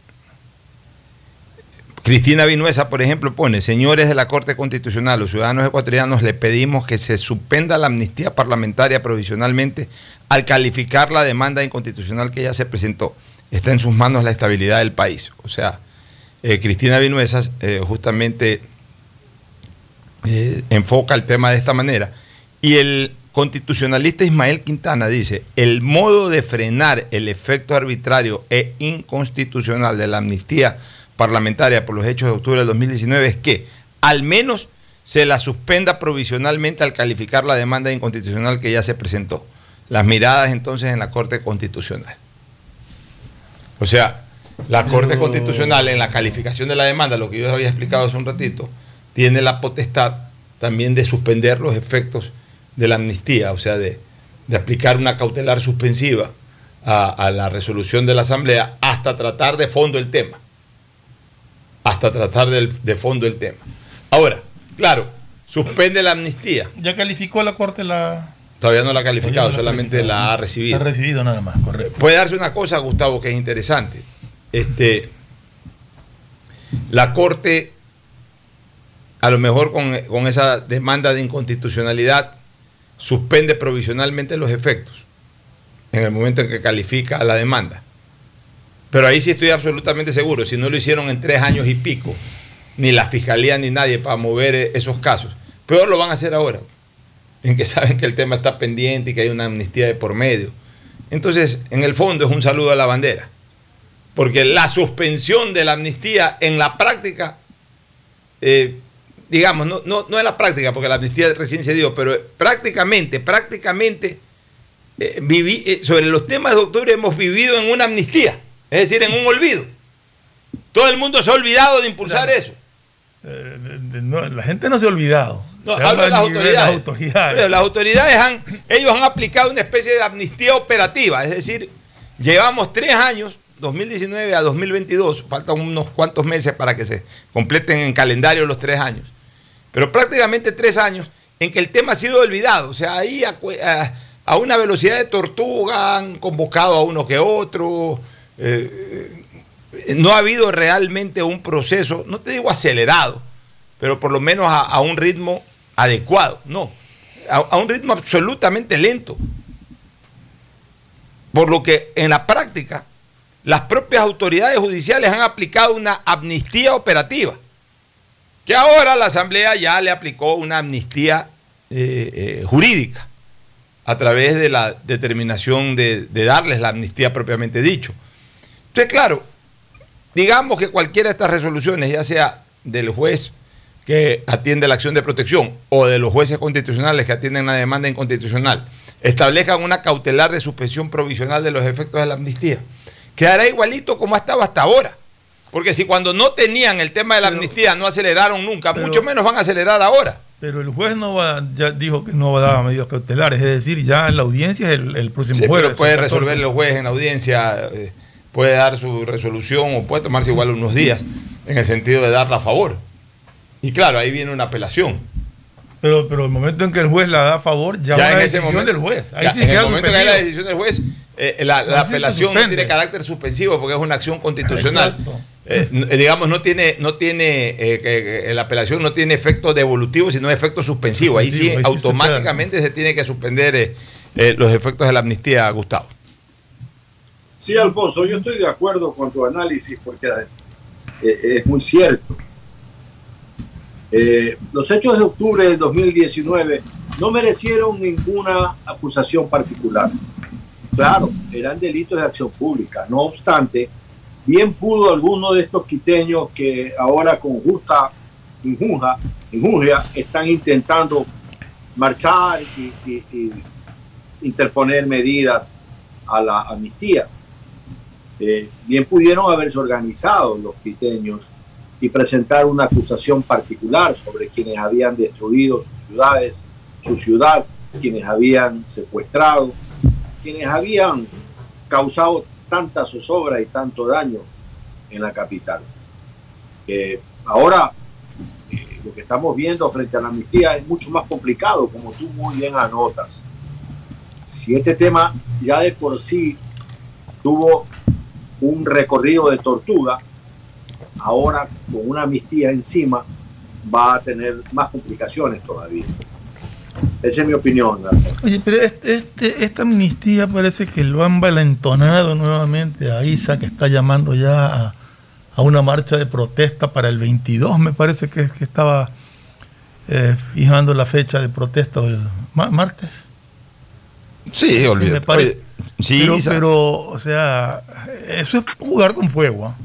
Cristina Vinuesa, por ejemplo, pone, señores de la Corte Constitucional, los ciudadanos ecuatorianos le pedimos que se suspenda la amnistía parlamentaria provisionalmente al calificar la demanda inconstitucional que ya se presentó. Está en sus manos la estabilidad del país. O sea, eh, Cristina Vinuesa eh, justamente eh, enfoca el tema de esta manera. Y el constitucionalista Ismael Quintana dice, el modo de frenar el efecto arbitrario e inconstitucional de la amnistía parlamentaria por los hechos de octubre del 2019 es que al menos se la suspenda provisionalmente al calificar la demanda inconstitucional que ya se presentó. Las miradas entonces en la Corte Constitucional. O sea, la Corte Pero- Constitucional en la calificación de la demanda, lo que yo había explicado hace un ratito, tiene la potestad también de suspender los efectos de la amnistía, o sea, de, de aplicar una cautelar suspensiva a, a la resolución de la Asamblea hasta tratar de fondo el tema. Hasta tratar del- de fondo el tema. Ahora, claro, suspende la amnistía. Ya calificó la Corte la... Todavía no la ha calificado, no la solamente calificado. la ha recibido. Ha recibido nada más, correcto. Puede darse una cosa, Gustavo, que es interesante. Este, la Corte, a lo mejor con, con esa demanda de inconstitucionalidad, suspende provisionalmente los efectos en el momento en que califica la demanda. Pero ahí sí estoy absolutamente seguro, si no lo hicieron en tres años y pico, ni la fiscalía ni nadie para mover eh, esos casos, peor lo van a hacer ahora, en que saben que el tema está pendiente y que hay una amnistía de por medio. Entonces, en el fondo es un saludo a la bandera, porque la suspensión de la amnistía en la práctica, eh, digamos, no, no, no en la práctica, porque la amnistía recién se dio, pero prácticamente, prácticamente, eh, eh, sobre los temas de octubre hemos vivido en una amnistía, es decir, en un olvido. Todo el mundo se ha olvidado de impulsar eso. Eh, no, la gente no se ha olvidado. No, Se hablo de las autoridades. Pero las autoridades han, ellos han aplicado una especie de amnistía operativa, es decir, llevamos tres años, 2019 a 2022, faltan unos cuantos meses para que se completen en calendario los tres años, pero prácticamente tres años en que el tema ha sido olvidado, o sea, ahí a- a una velocidad de tortuga han convocado a uno que otro, eh, eh, no ha habido realmente un proceso, no te digo acelerado, pero por lo menos a, un ritmo adecuado, no, a, un ritmo absolutamente lento. Por lo que en la práctica las propias autoridades judiciales han aplicado una amnistía operativa, que ahora la Asamblea ya le aplicó una amnistía eh, jurídica a través de la determinación de, de darles la amnistía propiamente dicho. Entonces, claro, digamos que cualquiera de estas resoluciones, ya sea del juez que atiende la acción de protección o de los jueces constitucionales que atienden la demanda inconstitucional, establezcan una cautelar de suspensión provisional de los efectos de la amnistía, quedará igualito como ha estado hasta ahora. Porque si cuando no tenían el tema de la amnistía no aceleraron nunca, mucho menos van a acelerar ahora. Pero el juez no va, ya dijo que no va a dar medidas cautelares, es decir, ya en la audiencia es el, el próximo Sí, jueves. pero puede el 14. resolver el juez en la audiencia, eh, puede dar su resolución o puede tomarse igual unos días en el sentido de darla a favor. Y claro, ahí viene una apelación. Pero, pero el momento en que el juez la da a favor, ya, va en ese momento- del juez. Ahí ya, sí en el momento que hay la decisión del juez, eh, la, la apelación no tiene carácter suspensivo porque es una acción constitucional. Eh, eh, digamos, no tiene, no tiene, eh, que- la apelación no tiene efecto devolutivo, sino efecto suspensivo. Ahí sí, ahí sí se automáticamente se, tiene que suspender los efectos de la amnistía, Gustavo. Sí, Alfonso, yo estoy de acuerdo con tu análisis porque eh, es muy cierto. Eh, los hechos de octubre del 2019 no merecieron ninguna acusación particular. Claro, eran delitos de acción pública. No obstante, bien pudo alguno de estos quiteños que ahora con justa injunja, injundia están intentando marchar y interponer medidas a la amnistía. Eh, bien pudieron haberse organizado los quiteños y presentar una acusación particular sobre quienes habían destruido sus ciudades, su ciudad, quienes habían secuestrado, quienes habían causado tanta zozobra y tanto daño en la capital. Eh, ahora, eh, lo que estamos viendo frente a la amnistía es mucho más complicado, como tú muy bien anotas. Si este tema ya de por sí tuvo un recorrido de tortuga, ahora con una amnistía encima va a tener más complicaciones todavía. Esa es mi opinión. Oye, pero este- este- esta amnistía parece que lo han valentonado nuevamente a Isa, que está llamando ya a, a una marcha de protesta para el 22, me parece que, que estaba eh, fijando la fecha de protesta, el martes. Sí, olvídate. me parece. Oye, sí, pero, pero, o sea, eso es jugar con fuego. ¿ah?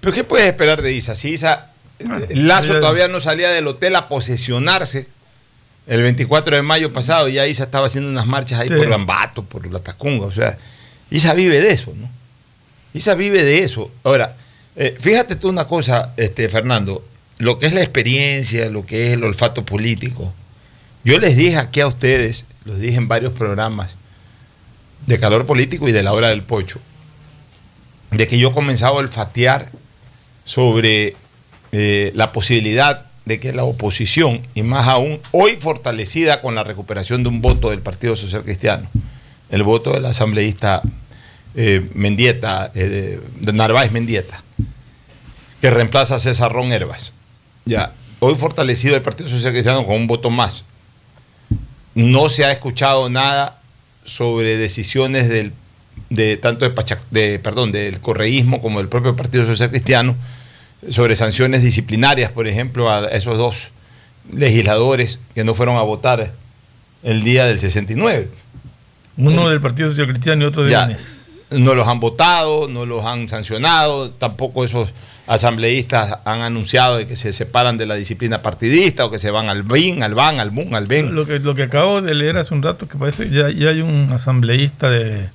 ¿Pero qué puedes esperar de Isa? Si Isa, eh, Lazo todavía no salía del hotel a posesionarse el 24 de mayo pasado, ya Isa estaba haciendo unas marchas ahí Sí. por Lambato, por la Tacunga, o sea, Isa vive de eso, ¿no? Isa vive de eso. Ahora, eh, fíjate tú una cosa, este, Fernando, lo que es la experiencia, lo que es el olfato político. Yo les dije aquí a ustedes, los dije en varios programas de calor político y de la hora del pocho, de que yo comenzaba a olfatear sobre eh, la posibilidad de que la oposición, y más aún hoy fortalecida con la recuperación de un voto del Partido Social Cristiano, el voto del asambleísta eh, Mendieta, eh, de, Narváez Mendieta, que reemplaza a César Ron Herbas. Ya, hoy fortalecido el Partido Social Cristiano con un voto más. No se ha escuchado nada sobre decisiones del, de tanto de, Pacha- de perdón, del correísmo como del propio Partido Social Cristiano sobre sanciones disciplinarias, por ejemplo, a esos dos legisladores que no fueron a votar el día del 69. Uno del Partido Social Cristiano y otro de Ya, no los han votado, no los han sancionado, tampoco esos asambleístas han anunciado de que se separan de la disciplina partidista o que se van al BIN, al BAN, al BUN, al BEN. Lo que, lo que acabo de leer hace un rato, que parece que ya, ya hay un asambleísta de.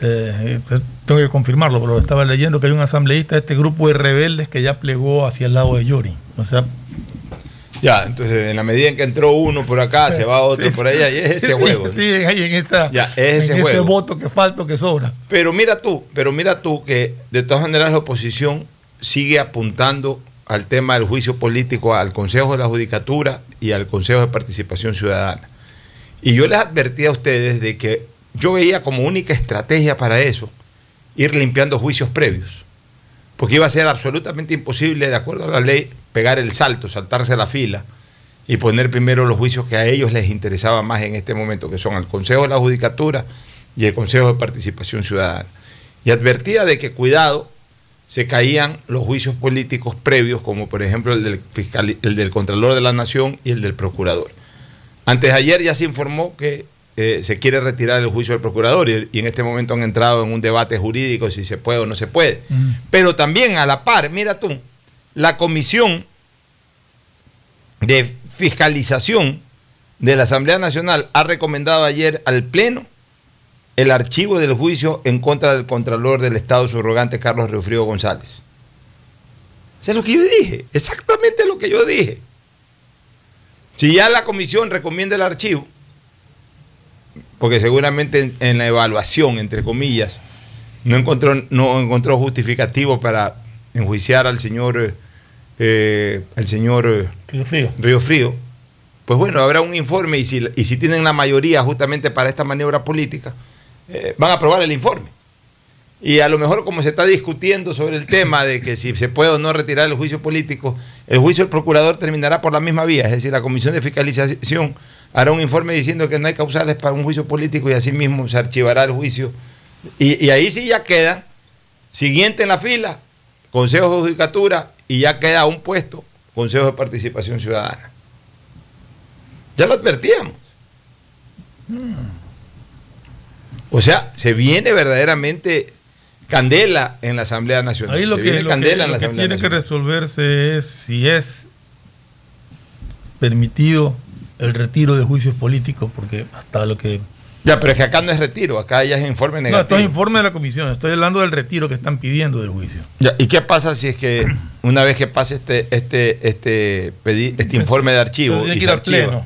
eh, tengo que confirmarlo, pero estaba leyendo que hay un asambleísta de este grupo de rebeldes que ya plegó hacia el lado de Yori. O sea, Ya, entonces en la medida en que entró uno por acá, se va otro Sí, por allá, y es ese sí, juego. Sí, ahí en, esa, Ya, es ese en ese juego. voto que falta o que sobra. Pero mira tú, pero mira tú que de todas maneras la oposición sigue apuntando al tema del juicio político al Consejo de la Judicatura y al Consejo de Participación Ciudadana. Y yo les advertí a ustedes de que yo veía como única estrategia para eso ir limpiando juicios previos. Porque iba a ser absolutamente imposible, de acuerdo a la ley, pegar el salto, saltarse la fila y poner primero los juicios que a ellos les interesaba más en este momento, que son el Consejo de la Judicatura y el Consejo de Participación Ciudadana. Y advertía de que cuidado, se caían los juicios políticos previos, como por ejemplo el del, fiscal, el del Contralor de la Nación y el del Procurador. Antes de ayer ya se informó que eh, se quiere retirar el juicio del Procurador y, y en este momento han entrado en un debate jurídico si se puede o no se puede. Pero también a la par, mira tú, la Comisión de Fiscalización de la Asamblea Nacional ha recomendado ayer al Pleno el archivo del juicio en contra del Contralor del Estado subrogante Carlos Reufrío González. Eso es lo que yo dije, exactamente lo que yo dije. Si ya la comisión recomienda el archivo, porque seguramente en, en la evaluación, entre comillas, no encontró, no encontró justificativo para enjuiciar al señor, eh, al señor eh, Río Frío. Río Frío, pues bueno, habrá un informe y si, y si tienen la mayoría justamente para esta maniobra política, eh, van a aprobar el informe. Y a lo mejor como se está discutiendo sobre el tema de que si se puede o no retirar el juicio político, el juicio del procurador terminará por la misma vía, es decir, la Comisión de Fiscalización hará un informe diciendo que no hay causales para un juicio político y así mismo se archivará el juicio. Y, y ahí sí ya queda, siguiente en la fila, Consejo de Judicatura y ya queda un puesto, Consejo de Participación Ciudadana. Ya lo advertíamos. O sea, se viene verdaderamente candela en la Asamblea Nacional. Ahí lo Se que, viene lo candela que- en lo la que Asamblea tiene que resolverse es si es permitido el retiro de juicios políticos, porque hasta lo que... Ya, pero es que acá no es retiro, acá ya es informe No, esto negativo. es informe de la comisión, estoy hablando del retiro que están pidiendo del juicio. Ya, ¿Y qué pasa si es que una vez que pase este, este, este, pedi- este informe de archivo Tiene y que se ir al archiva? pleno.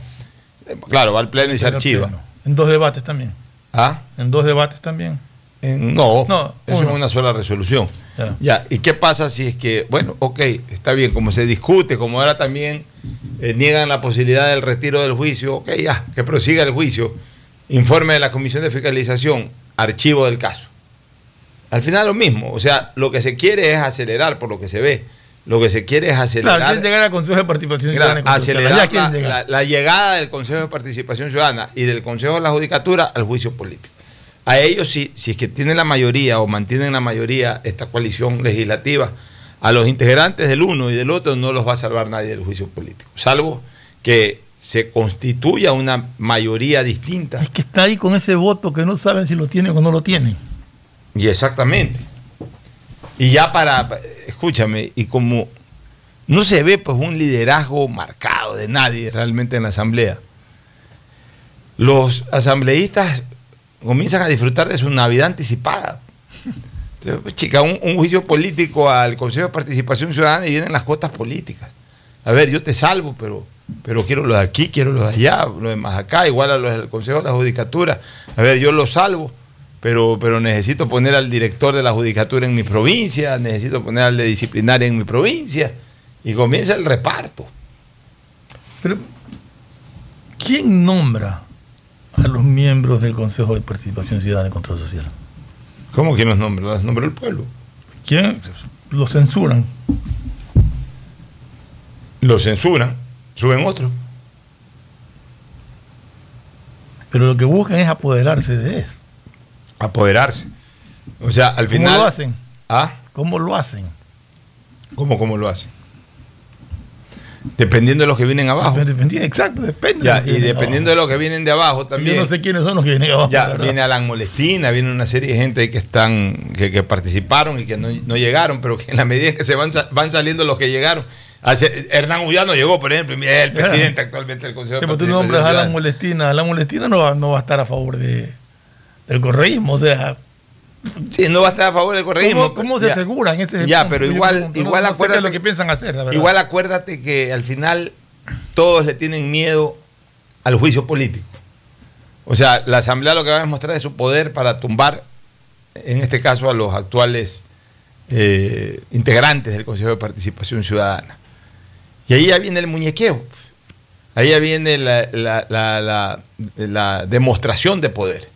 Eh, Claro, va al pleno y se archiva. pleno. En dos debates también. ¿Ah? En dos debates también. En- no, No, eso es una sola resolución. Ya. Ya, ¿y qué pasa si es que, bueno, ok, está bien, como se discute, como ahora también eh, niegan la posibilidad del retiro del juicio, ok, ya, que prosiga el juicio, informe de la Comisión de Fiscalización, archivo del caso. Al final lo mismo, o sea, lo que se quiere es acelerar, por lo que se ve, lo que se quiere es acelerar. Claro, llegar al Consejo de Participación Claro, Ciudadana. Constitucional. acelerar la, la- la llegada del Consejo de Participación Ciudadana y del Consejo de la Judicatura al juicio político. A ellos, si, si es que tienen la mayoría o mantienen la mayoría esta coalición legislativa, a los integrantes del uno y del otro no los va a salvar nadie del juicio político, salvo que se constituya una mayoría distinta. Es que está ahí con ese voto que no saben si lo tienen o no lo tienen. Y exactamente. Y ya para, escúchame, y como no se ve pues un liderazgo marcado de nadie realmente en la asamblea, los asambleístas comienzan a disfrutar de su Navidad anticipada. Entonces, pues, chica, un, un juicio político al Consejo de Participación Ciudadana y vienen las cuotas políticas. A ver, yo te salvo, pero, pero quiero lo de aquí, quiero lo de allá, lo de más acá, igual a los del Consejo de la Judicatura. A ver, yo lo salvo, pero, pero necesito poner al director de la Judicatura en mi provincia, necesito poner al de disciplinaria en mi provincia. Y comienza el reparto. Pero, ¿quién nombra a los miembros del Consejo de Participación Ciudadana y Control Social? ¿Cómo que los nombra? Los nombra el pueblo. ¿Quién? Los censuran. Lo censuran, suben otro. Pero lo que buscan es apoderarse de eso. Apoderarse. O sea, al ¿Cómo final. lo hacen? ¿Ah? ¿Cómo lo hacen? ¿Cómo, cómo lo hacen? Dependiendo de los que vienen abajo. Dependiendo- exacto, depende. Ya, de y dependiendo de los que vienen de abajo también. Yo no sé quiénes son los que vienen abajo. la Ya viene Alan Molestina, viene una serie de gente que están, que, que participaron y que no, no llegaron, pero que en la medida en que se van, van saliendo los que llegaron. Hace- Hernán Ullano llegó, por ejemplo, es el presidente actualmente del Consejo de Sí, pero tú nombras a Alan. Molestina. Alan Molestina no va, no va a estar a favor de, del correísmo. O sea, Sí, no va a estar a favor del correísmo. ¿cómo, cómo se Ya. aseguran ese Ya, pero igual, no- igual no acuérdate lo que piensan hacer, la. Igual acuérdate que al final todos le tienen miedo al juicio político. O sea, la Asamblea lo que va a demostrar es su poder para tumbar, en este caso, a los actuales eh, integrantes del Consejo de Participación Ciudadana. Y ahí ya viene el muñequeo. Ahí ya viene la, la- la- demostración de poder.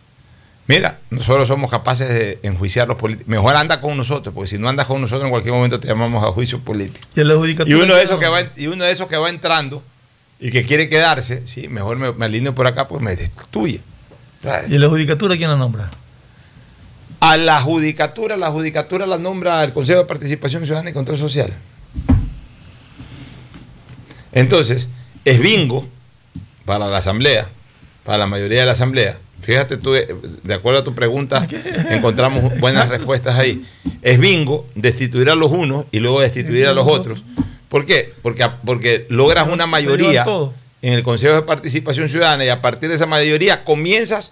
Mira, nosotros somos capaces de enjuiciar los políticos. Mejor anda con nosotros, porque si no andas con nosotros en cualquier momento te llamamos a juicio político. Y, Y uno, de esos que va, y uno de esos que va entrando y que quiere quedarse, sí, mejor me, me alineo por acá, pues me destituye. Entonces, ¿Y la judicatura quién la nombra? a la judicatura, la judicatura la nombra el Consejo de Participación Ciudadana y Control Social. Entonces, es bingo para la Asamblea, para la mayoría de la Asamblea. Fíjate tú, de acuerdo a tu pregunta, encontramos buenas respuestas ahí. Es bingo destituir a los unos y luego destituir a los otros. ¿Por qué? Porque, porque logras una mayoría en el Consejo de Participación Ciudadana y a partir de esa mayoría comienzas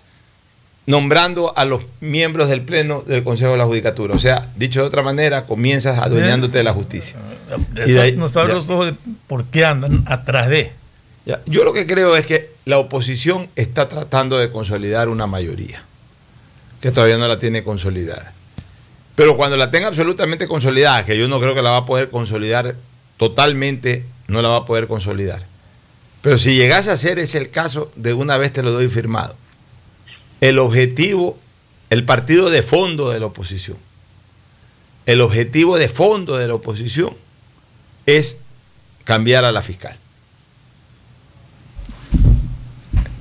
nombrando a los miembros del Pleno del Consejo de la Judicatura. O sea, dicho de otra manera, comienzas adueñándote de la justicia. Eso Y ahí- nos abre los ojos de por qué andan atrás de. Ya, Yo lo que creo es que la oposición está tratando de consolidar una mayoría, que todavía no la tiene consolidada. Pero cuando la tenga absolutamente consolidada, que yo no creo que la va a poder consolidar totalmente, no la va a poder consolidar. Pero si llegase a ser ese el caso, de una vez te lo doy firmado. El objetivo, el partido de fondo de la oposición, el objetivo de fondo de la oposición es cambiar a la fiscal.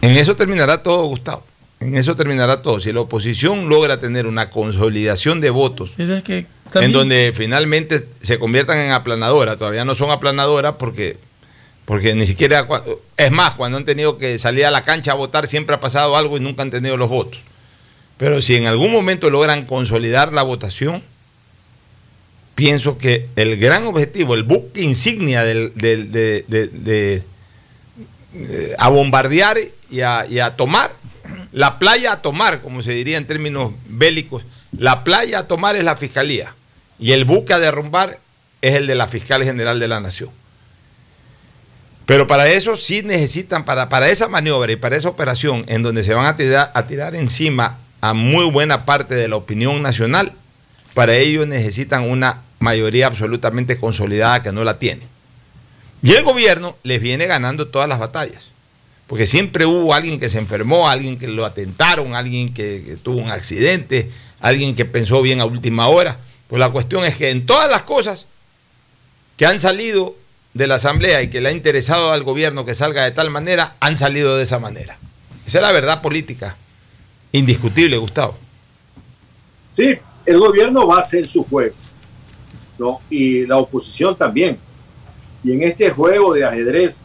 En eso terminará todo, Gustavo. En eso terminará todo. Si la oposición logra tener una consolidación de votos en donde finalmente se conviertan en aplanadora, todavía no son aplanadoras porque, porque ni siquiera, es más, cuando han tenido que salir a la cancha a votar siempre ha pasado algo y nunca han tenido los votos. Pero si en algún momento logran consolidar la votación, pienso que el gran objetivo, el buque insignia del, de, a bombardear y a, tomar, la playa a tomar, como se diría en términos bélicos, la playa a tomar es la fiscalía y el buque a derrumbar es el de la fiscal general de la nación. Pero para eso sí necesitan, para, para esa maniobra y para esa operación en donde se van a tirar, a tirar encima a muy buena parte de la opinión nacional, para ello necesitan una mayoría absolutamente consolidada que no la tiene. Y el gobierno les viene ganando todas las batallas, porque siempre hubo alguien que se enfermó, alguien que lo atentaron, alguien que, tuvo un accidente, alguien que pensó bien a última hora. Pues la cuestión es que en todas las cosas que han salido de la Asamblea y que le ha interesado al gobierno que salga de tal manera, han salido de esa manera. Esa es la verdad política. Indiscutible, Gustavo. Sí, el gobierno va a hacer su juego, ¿no? Y la oposición también. Y en este juego de ajedrez,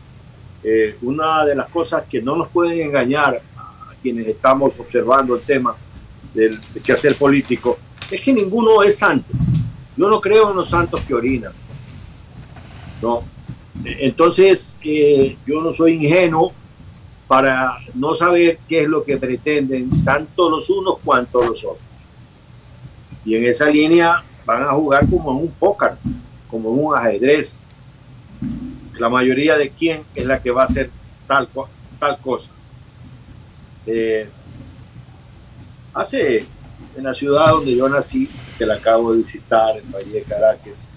eh, una de las cosas que no nos pueden engañar a quienes estamos observando el tema del, quehacer político es que ninguno es santo. Yo no creo en los santos que orinan. ¿no? Entonces, yo no soy ingenuo para no saber qué es lo que pretenden tanto los unos cuanto los otros. Y en esa línea van a jugar como en un póker, como en un ajedrez. La mayoría de quién es la que va a hacer tal, tal cosa. Eh, hace en la ciudad donde yo nací, que la acabo de visitar, en Valle de Caracas,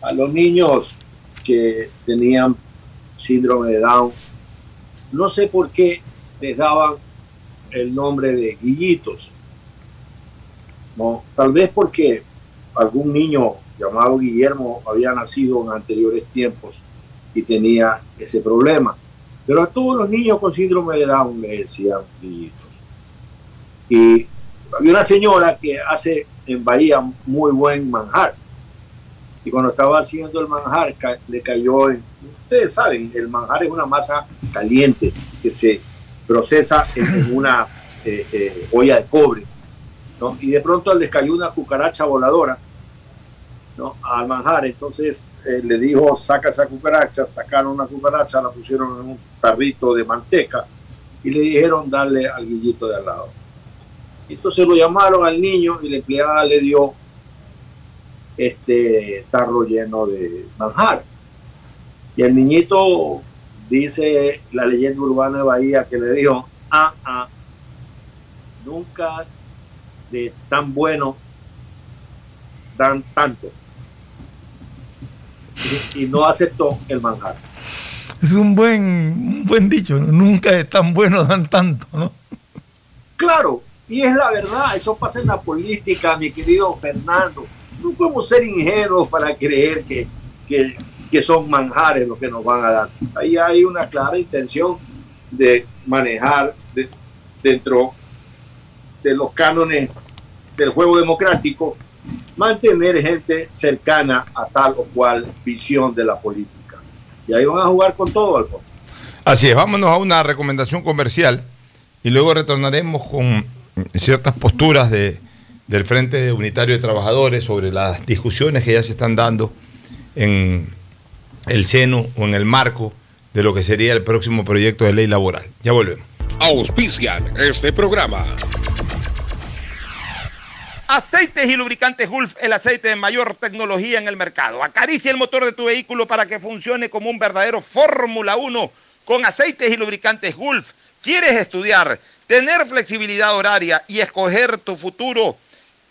a los niños que tenían síndrome de Down no sé por qué les daban el nombre de Guillitos. No, tal vez porque algún niño llamado Guillermo había nacido en anteriores tiempos y tenía ese problema. Pero a todos los niños con síndrome de Down le decían Guillitos. Y había una señora que hace en Bahía muy buen manjar. Y cuando estaba haciendo el manjar, le cayó en, ustedes saben, el manjar es una masa caliente que se procesa en, una eh, eh, olla de cobre. ¿no? Y de pronto les cayó una cucaracha voladora ¿no? al manjar. Entonces eh, le dijo, saca esa cucaracha, sacaron una cucaracha, la pusieron en un tarrito de manteca y le dijeron darle al guillito de al lado. Entonces lo llamaron al niño y la empleada le dio este tarro lleno de manjar. Y el niñito dice la leyenda urbana de Bahía que le dijo, ah, ah, nunca de tan bueno dan tanto. Y, no aceptó el manjar. Es un buen, un buen dicho, nunca de tan bueno dan tanto, ¿no? Claro, y es la verdad, eso pasa en la política, mi querido Fernando. No podemos ser ingenuos para creer que, que que son manjares los que nos van a dar. Ahí hay una clara intención de manejar dentro de los cánones del juego democrático, mantener gente cercana a tal o cual visión de la política. Y ahí van a jugar con todo, Alfonso. Así es, vámonos a una recomendación comercial y luego retornaremos con ciertas posturas de, del Frente Unitario de Trabajadores sobre las discusiones que ya se están dando en el seno o en el marco de lo que sería el próximo proyecto de ley laboral. Ya volvemos. Auspician este programa. Aceites y lubricantes Gulf, el aceite de mayor tecnología en el mercado. Acaricia el motor de tu vehículo para que funcione como un verdadero Fórmula 1 con aceites y lubricantes Gulf. ¿Quieres estudiar, tener flexibilidad horaria y escoger tu futuro?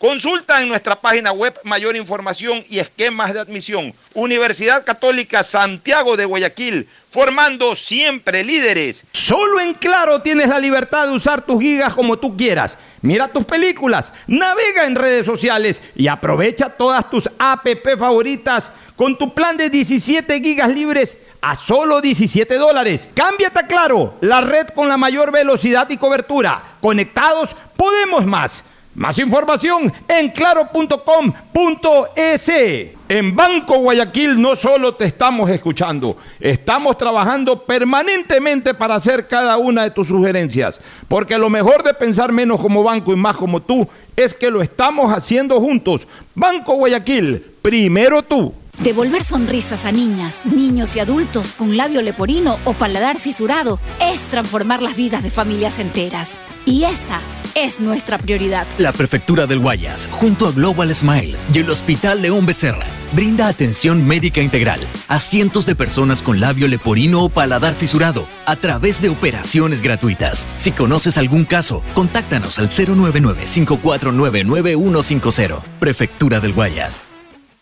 Consulta en nuestra página web mayor información y esquemas de admisión. Universidad Católica Santiago de Guayaquil, formando siempre líderes. Solo en Claro tienes la libertad de usar tus gigas como tú quieras. Mira tus películas, navega en redes sociales y aprovecha todas tus app favoritas con tu plan de 17 gigas libres a solo 17 dólares. Cámbiate a Claro, la red con la mayor velocidad y cobertura. Conectados, podemos más. Más información en claro.com.es. En Banco Guayaquil no solo te estamos escuchando, estamos trabajando permanentemente para hacer cada una de tus sugerencias, porque lo mejor de pensar menos como banco y más como tú es que lo estamos haciendo juntos. Banco Guayaquil, primero tú. Devolver sonrisas a niñas, niños y adultos con labio leporino o paladar fisurado es transformar las vidas de familias enteras. Y esa es nuestra prioridad. La Prefectura del Guayas, junto a Global Smile y el Hospital León Becerra, brinda atención médica integral a cientos de personas con labio leporino o paladar fisurado a través de operaciones gratuitas. Si conoces algún caso, contáctanos al 099-549-9150. Prefectura del Guayas.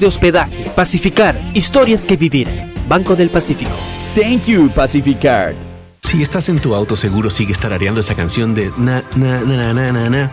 de hospedaje. Pacificar, historias que vivir. Banco del Pacífico. Thank you, Pacificard. Si estás en tu auto, seguro sigues tarareando esa canción de na, na, na, na, na, na,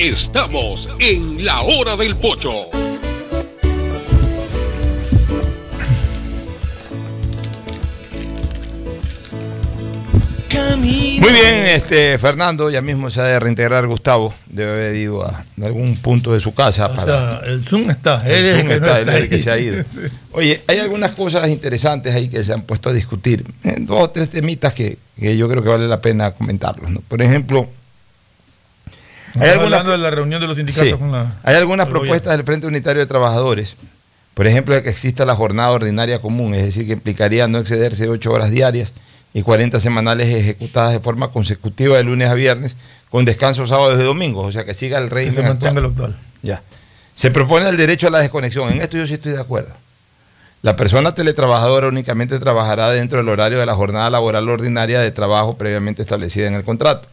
Estamos en la hora del pocho. Muy bien, este Fernando, ya mismo se ha de reintegrar Gustavo, debe haber ido a algún punto de su casa. O para- sea, el Zoom está. El él es Zoom que no está, él es el que se ha ido. Oye, hay algunas cosas interesantes ahí que se han puesto a discutir. Eh, Dos o tres temitas que, que yo creo que vale la pena comentarlos. ¿no? Por ejemplo, hay algunas, hablando de la reunión de los sindicatos Sí. con la. hay algunas propuestas del Frente Unitario de Trabajadores. Por ejemplo, de que exista la jornada ordinaria común, es decir, que implicaría no excederse ocho horas diarias y 40 semanales ejecutadas de forma consecutiva de lunes a viernes, con descanso sábados y domingos, o sea, que siga el Que régimen se mantenga actual. lo actual. Ya. Se propone el derecho a la desconexión. En esto yo sí estoy de acuerdo. La persona teletrabajadora únicamente trabajará dentro del horario de la jornada laboral ordinaria de trabajo previamente establecida en el contrato.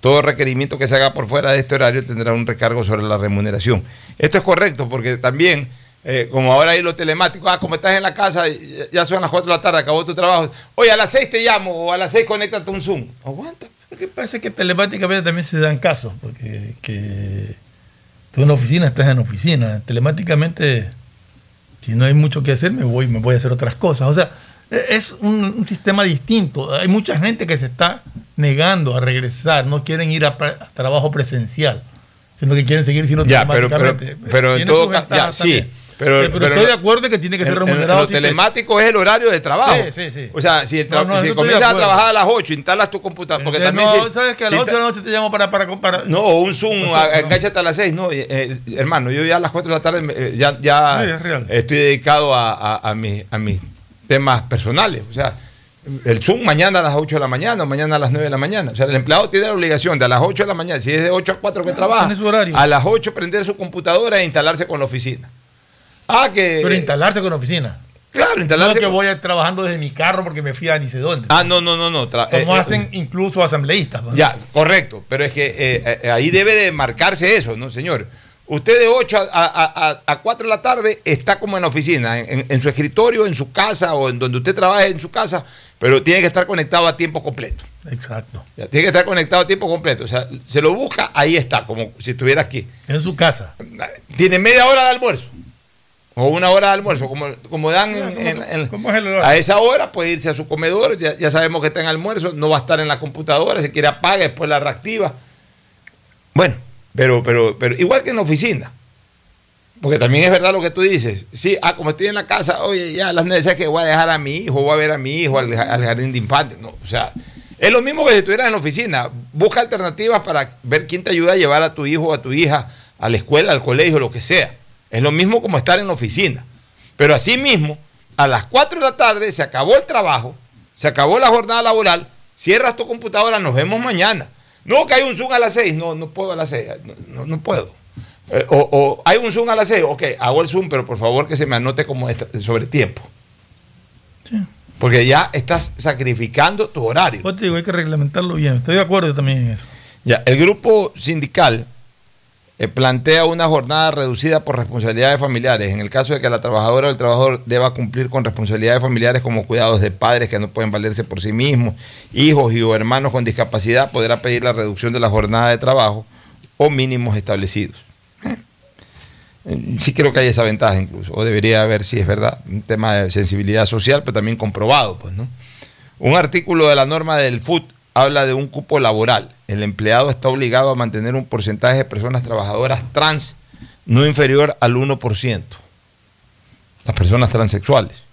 Todo requerimiento que se haga por fuera de este horario tendrá un recargo sobre la remuneración. Esto es correcto porque también, eh, como ahora hay lo telemático, ah, como estás en la casa, ya- son las 4 de la tarde, acabó tu trabajo. Oye, a las 6 te llamo o a las 6 conéctate un Zoom. Aguanta. Lo que pasa es que telemáticamente también se dan casos, porque que tú en la oficina estás en la oficina. Telemáticamente, si no hay mucho que hacer, me voy, me voy a hacer otras cosas. O sea, es un, un sistema distinto. Hay mucha gente que se está negando a regresar, no quieren ir a, a trabajo presencial, sino que quieren seguir siendo Ya, pero, pero, pero en todo caso, ya, sí. Pero, Eh, pero estoy de acuerdo que tiene que ser remunerado Lo si te- telemático es el horario de trabajo. Sí, sí, sí. O sea, si, No, no, si comienzas a trabajar a las 8, instalas tu computadora. Porque también no, si- ¿sabes que a las 8 de ta- la noche te llamo para... para, para No, o un Zoom, O sea, no. enganchate a las 6. No, eh, eh, hermano, yo ya a las 4 de la tarde eh, ya, ya es estoy dedicado a, a- a mis, a mis temas personales. O sea, el Zoom mañana a las 8 de la mañana, o mañana a las 9 de la mañana. O sea, el empleado tiene la obligación de a las 8 de la mañana, si es de 8 a 4 que trabaja, su horario. a las 8 prender su computadora e instalarse con la oficina. Ah, que. Pero instalarse con la oficina. Claro, instalarse No que con- voy trabajando desde mi carro porque me fui a ni sé dónde. Ah, no, no, no, no. tra- Como eh, eh, hacen incluso asambleístas. ¿no? Ya, correcto. Pero es que eh, eh, ahí debe de marcarse eso, ¿no, señor? Usted de 8 a, a, a- a 4 de la tarde está como en la oficina, en, en su escritorio, en su casa o en donde usted trabaje en su casa, pero tiene que estar conectado a tiempo completo. Exacto. Ya, tiene que estar conectado a tiempo completo. O sea, se lo busca, ahí está, como si estuviera aquí. En su casa. Tiene media hora de almuerzo. O una hora de almuerzo, como, como dan en- en- en- ¿Cómo es el a esa hora, puede irse a su comedor, ya, ya sabemos que está en almuerzo, no va a estar en la computadora, si quiere apaga, después la reactiva. Bueno, pero, pero, pero igual que en la oficina. Porque también es verdad lo que tú dices. Sí, ah, como estoy en la casa, oye, ya las necesidades que voy a dejar a mi hijo, voy a ver a mi hijo al, jardín de infantes. No, o sea, es lo mismo que si estuvieras en la oficina. Busca alternativas para ver quién te ayuda a llevar a tu hijo o a tu hija a la escuela, al colegio, lo que sea. Es lo mismo como estar en la oficina. Pero así mismo, a las 4 de la tarde se acabó el trabajo, se acabó la jornada laboral, cierras tu computadora, nos vemos mañana. No, que hay un Zoom a las 6, no, no puedo a las 6, no, no- puedo. Eh, o, o hay un Zoom a las 6, ok, hago el Zoom, pero por favor que se me anote como extra- sobre tiempo. Porque ya estás sacrificando tu horario. Yo te digo, hay que reglamentarlo bien. Estoy de acuerdo también en eso. Ya, el grupo sindical eh, plantea una jornada reducida por responsabilidades familiares. En el caso de que la trabajadora o el trabajador deba cumplir con responsabilidades familiares como cuidados de padres que no pueden valerse por sí mismos, hijos y o hermanos con discapacidad, podrá pedir la reducción de la jornada de trabajo o mínimos establecidos. Eh, Sí creo que hay esa ventaja incluso, o debería haber, si es verdad, un tema de sensibilidad social, pero también comprobado, pues, ¿no? Un artículo de la norma del FUT habla de un cupo laboral. El empleado está obligado a mantener un porcentaje de personas trabajadoras trans no inferior al 1%. Las personas transexuales.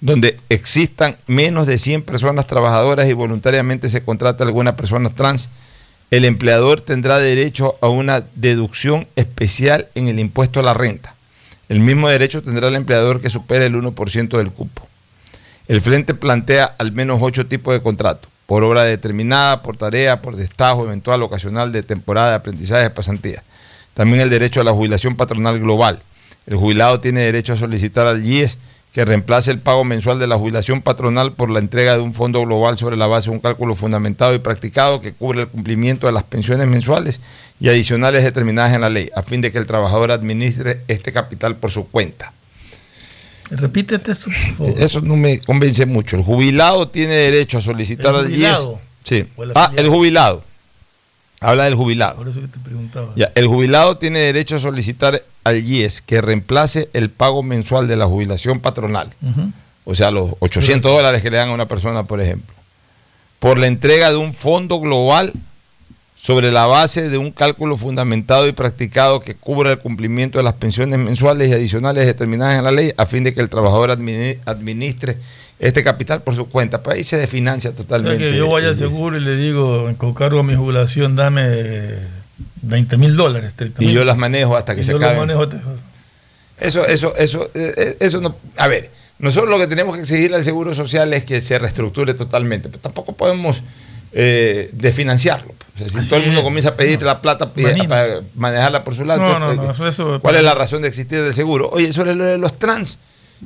Donde existan menos de 100 personas trabajadoras y voluntariamente se contrata alguna persona trans, el empleador tendrá derecho a una deducción especial en el impuesto a la renta. El mismo derecho tendrá el empleador que supere el 1% del cupo. El Frente plantea al menos ocho tipos de contrato, por obra determinada, por tarea, por destajo eventual, ocasional, de temporada, de aprendizaje, de pasantía. También el derecho a la jubilación patronal global. El jubilado tiene derecho a solicitar al IES que reemplace el pago mensual de la jubilación patronal por la entrega de un fondo global sobre la base de un cálculo fundamentado y practicado que cubre el cumplimiento de las pensiones mensuales y adicionales determinadas en la ley, a fin de que el trabajador administre este capital por su cuenta. Repítete eso, por favor. Eso no me convence mucho. El jubilado tiene derecho a solicitar ¿El al IES. Sí. ¿O el Ah, el jubilado. Habla del jubilado. Por eso que te preguntaba. Ya, el jubilado tiene derecho a solicitar al IES que reemplace el pago mensual de la jubilación patronal, o sea, los 800 dólares que le dan a una persona, por ejemplo, por la entrega de un fondo global sobre la base de un cálculo fundamentado y practicado que cubra el cumplimiento de las pensiones mensuales y adicionales determinadas en la ley a fin de que el trabajador admini- administre este capital por su cuenta. Pues ahí se desfinancia O sea, totalmente. que yo vaya al seguro y le digo, con cargo a mi jubilación, dame 20 mil dólares. 30 Y yo las manejo hasta que Y se yo acaben. manejo Eso, eso, eso, eh, eh, eso no. A ver, nosotros lo que tenemos que exigir al Seguro Social es que se reestructure totalmente, pero tampoco podemos eh, desfinanciarlo. O sea, si todo el mundo es. comienza a pedirte la plata Manini. para manejarla por su lado, No, entonces, no, no, ¿qué- eso- eso- ¿cuál es la razón de existir del seguro? Oye, sobre lo de los trans,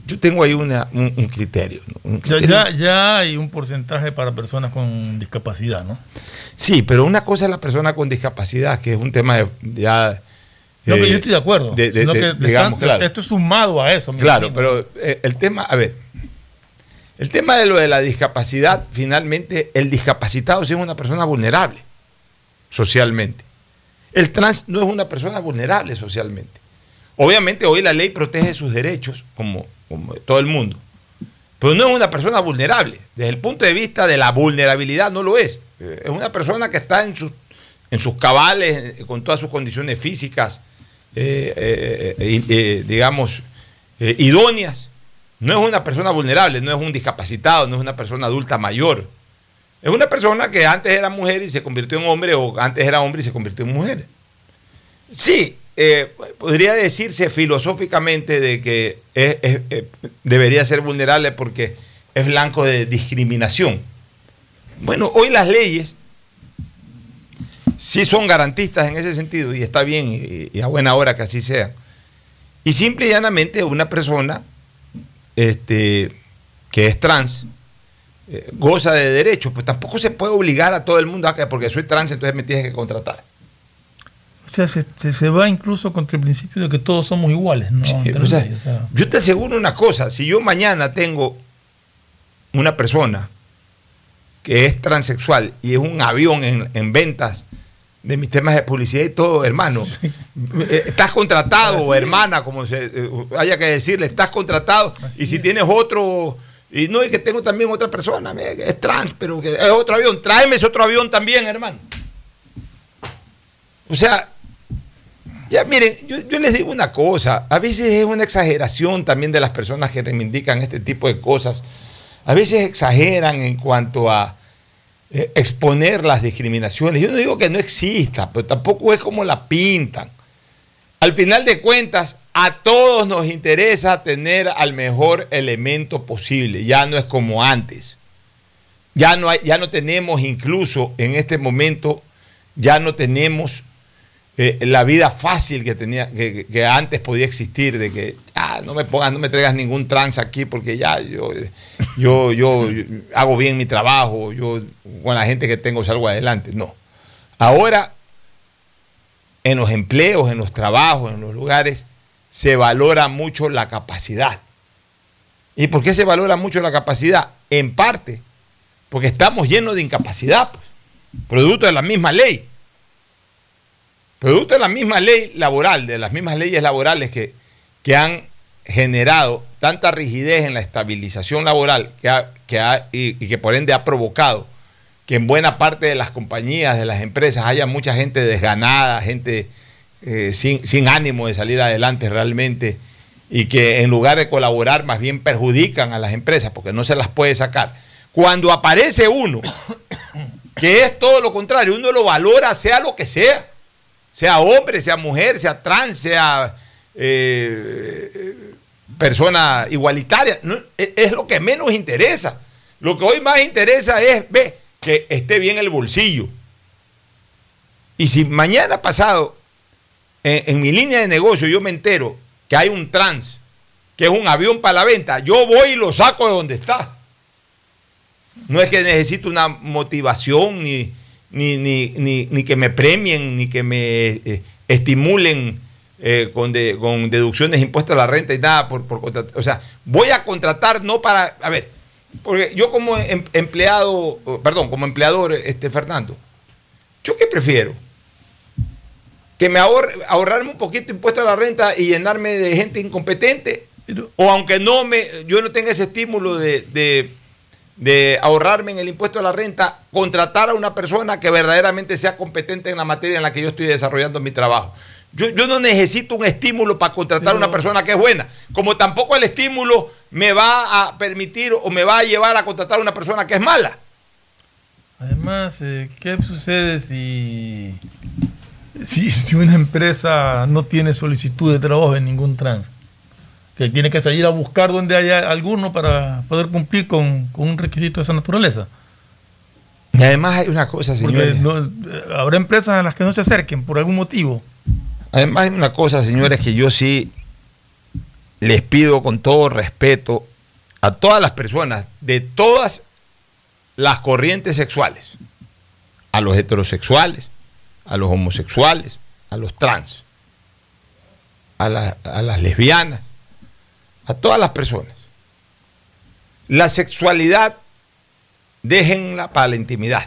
yo tengo ahí una, un, un criterio. Ya, criterio. ya, ya hay un porcentaje para personas con discapacidad, ¿no? Sí, pero una cosa es la persona con discapacidad, que es un tema de, ya. No, que eh, yo estoy de acuerdo. de- de- sino de- que le digamos, están- claro. Esto es sumado a eso. Claro, pero eh, el tema, a ver, el tema de lo de la discapacidad, finalmente, el discapacitado sí es una persona vulnerable socialmente. El trans no es una persona vulnerable socialmente. Obviamente hoy la ley protege sus derechos, como, como todo el mundo, pero no es una persona vulnerable. Desde el punto de vista de la vulnerabilidad no lo es. Eh, Es una persona que está en sus, en sus cabales, eh, con todas sus condiciones físicas, eh, digamos, idóneas. No es una persona vulnerable, no es un discapacitado, no es una persona adulta mayor. Es una persona que antes era mujer y se convirtió en hombre, o antes era hombre y se convirtió en mujer. Sí, eh, podría decirse filosóficamente de que es- debería ser vulnerable porque es blanco de discriminación. Bueno, hoy las leyes sí son garantistas en ese sentido y está bien y, y a buena hora que así sea. Y simple y llanamente una persona este, que es trans eh, goza de derechos, pues tampoco se puede obligar a todo el mundo a que porque soy trans entonces me tienes que contratar. O sea, se, se- se va incluso contra el principio de que todos somos iguales, ¿no? O sea, ley, o sea. Yo te aseguro una cosa, si yo mañana tengo una persona que es transexual y es un avión en, en ventas de mis temas de publicidad y todo, hermano. Eh, Estás contratado, hermana, como se eh, haya que decirle, estás contratado. y si tienes otro, y no es que tengo también otra persona, es trans, pero que es otro avión, tráeme ese otro avión también, hermano. O sea, ya miren, yo, yo les digo una cosa, a veces es una exageración también de las personas que reivindican este tipo de cosas. A veces exageran en cuanto a eh, exponer las discriminaciones. Yo no digo que no exista, pero tampoco es como la pintan. Al final de cuentas, a todos nos interesa tener al mejor elemento posible. Ya no es como antes. Ya no, ya no tenemos incluso en este momento, ya no tenemos la vida fácil que, tenía, que, antes podía existir, de que ah, no me pongas, no me traigas ningún trans aquí porque ya yo, yo, yo, yo hago bien mi trabajo, yo con la gente que tengo salgo adelante. No. Ahora, en los empleos, en los trabajos, en los lugares, se valora mucho la capacidad. ¿Y por qué se valora mucho la capacidad? En parte, porque estamos llenos de incapacidad, pues, producto de la misma ley. Producto de la misma ley laboral, de las mismas leyes laborales que, que han generado tanta rigidez en la estabilización laboral que ha- que ha- y, que por ende ha provocado que en buena parte de las compañías, de las empresas, haya mucha gente desganada, gente eh, sin, sin ánimo de salir adelante realmente, y que en lugar de colaborar más bien perjudican a las empresas porque no se las puede sacar. Cuando aparece uno que es todo lo contrario, uno lo valora sea lo que sea, sea hombre, sea mujer, sea trans, sea eh, persona igualitaria, no, es, lo que menos interesa. Lo que hoy más interesa es, ve, que esté bien el bolsillo. Y si mañana pasado, en, en mi línea de negocio, yo me entero que hay un trans, que es un avión para la venta, yo voy y lo saco de donde está. No es que necesito una motivación, ni, ni, ni, ni, ni que me premien, ni que me eh, estimulen eh, con, de- con deducciones de impuestos a la renta y nada por, por contratar. O sea, voy a contratar no para. A ver, porque yo como em- empleado, perdón, como empleador, este Fernando, ¿yo qué prefiero? Que me ahorre, ahorrarme un poquito de impuesto a la renta y llenarme de gente incompetente. o aunque no me, yo no tenga ese estímulo de, de- de ahorrarme en el impuesto a la renta, contratar a una persona que verdaderamente sea competente en la materia en la que yo estoy desarrollando mi trabajo. Yo, yo no necesito un estímulo para contratar a una persona que es buena, como tampoco el estímulo me va a permitir o me va a llevar a contratar a una persona que es mala. Además, eh, ¿qué sucede si, si, si una empresa no tiene solicitud de trabajo en ningún trans? Que tiene que salir a buscar donde haya alguno para poder cumplir con, con un requisito de esa naturaleza. Y además hay una cosa, señores. no- eh, habrá empresas a las que no se acerquen por algún motivo. Además hay una cosa, señores, que yo sí les pido con todo respeto a todas las personas de todas las corrientes sexuales, a los heterosexuales, a los homosexuales, a los trans, a, la- a las lesbianas, a todas las personas. La sexualidad déjenla para la intimidad.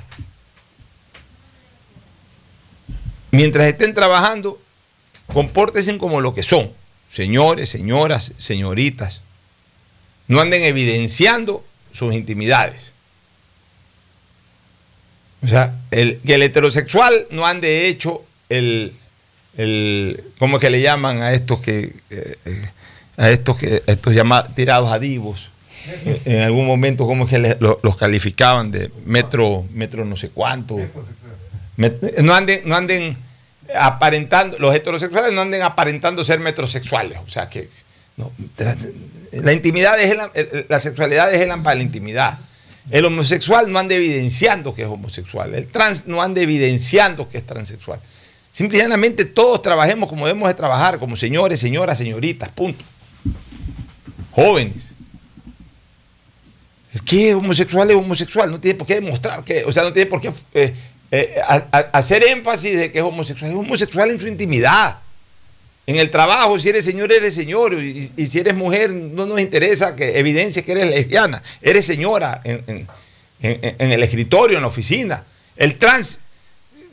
Mientras estén trabajando, compórtense como lo que son, señores, señoras, señoritas. No anden evidenciando sus intimidades. O sea, el, que el heterosexual no ande hecho el, el ¿cómo es que le llaman a estos que eh, eh, a estos estos llamados tirados a divos? En algún momento, ¿cómo es que los calificaban de metro, metro no sé cuánto? No anden, no anden aparentando, los heterosexuales no anden aparentando ser metrosexuales. O sea que la intimidad es el- la sexualidad es el para la intimidad. El homosexual no anda evidenciando que es homosexual. El trans no anda evidenciando que es transexual. Simple y llanamente todos trabajemos como debemos de trabajar, como señores, señoras, señoritas, punto. Jóvenes. El que es homosexual es homosexual, no tiene por qué demostrar que, o sea, no tiene por qué eh, eh, hacer énfasis de que es homosexual. Es homosexual en su intimidad. En el trabajo, si eres señor, eres señor. Y, si eres mujer, no nos interesa que evidencie que eres lesbiana. Eres señora en, en- el escritorio, en la oficina. El trans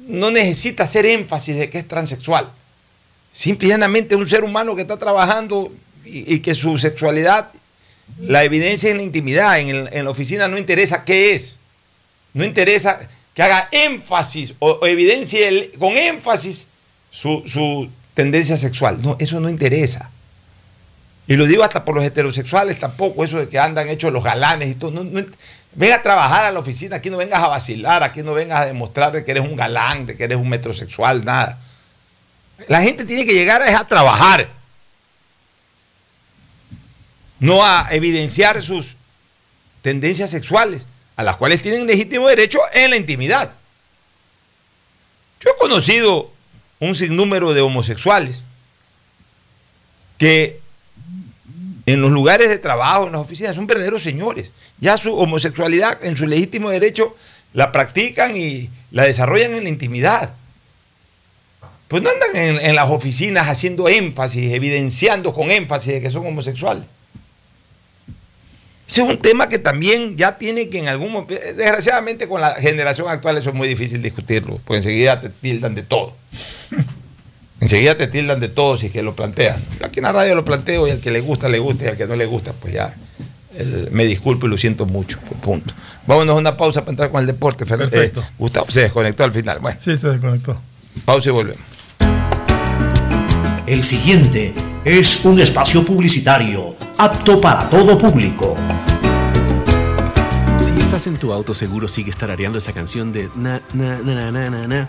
no necesita hacer énfasis de que es transexual. Simple y llanamente es un ser humano que está trabajando y, que su sexualidad la evidencia en la intimidad, en, la oficina no interesa qué es. No interesa que haga énfasis o, o evidencie con énfasis su, tendencia sexual. No, eso no interesa. Y lo digo hasta por los heterosexuales tampoco, eso de que andan hechos los galanes y todo. No, ven a trabajar a la oficina, aquí no vengas a vacilar, aquí no vengas a demostrar de que eres un galán, de que eres un metrosexual, nada. La gente tiene que llegar a, a trabajar no a evidenciar sus tendencias sexuales, a las cuales tienen legítimo derecho en la intimidad. Yo he conocido un sinnúmero de homosexuales que en los lugares de trabajo, en las oficinas, son verdaderos señores. Ya su homosexualidad en su legítimo derecho la practican y la desarrollan en la intimidad. Pues no andan en, en las oficinas haciendo énfasis, evidenciando con énfasis de que son homosexuales. Ese es un tema que también ya tiene que en algún momento, desgraciadamente con la generación actual eso es muy difícil discutirlo, porque enseguida te tildan de todo. Enseguida te tildan de todo si es que lo plantean. Yo aquí en la radio lo planteo y al que le gusta, le gusta y al que no le gusta, pues ya el- me disculpo y lo siento mucho. pues, Punto. Vámonos a una pausa para entrar con el deporte. Perfecto. eh, Gustavo se desconectó al final. Bueno, Sí, se desconectó. pausa y volvemos. El siguiente es un espacio publicitario apto para todo público. Si estás en tu auto, seguro sigues tarareando esa canción de na, na, na, na, na, na,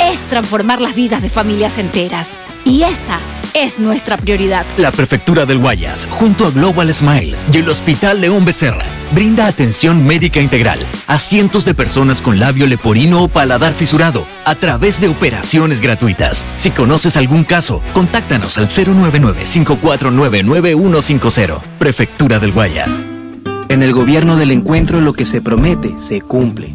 es transformar las vidas de familias enteras. Y esa es nuestra prioridad. La Prefectura del Guayas, junto a Global Smile y el Hospital León Becerra, brinda atención médica integral a cientos de personas con labio leporino o paladar fisurado a través de operaciones gratuitas. Si conoces algún caso, contáctanos al 099-549-9150. Prefectura del Guayas. En el gobierno del encuentro lo que se promete se cumple.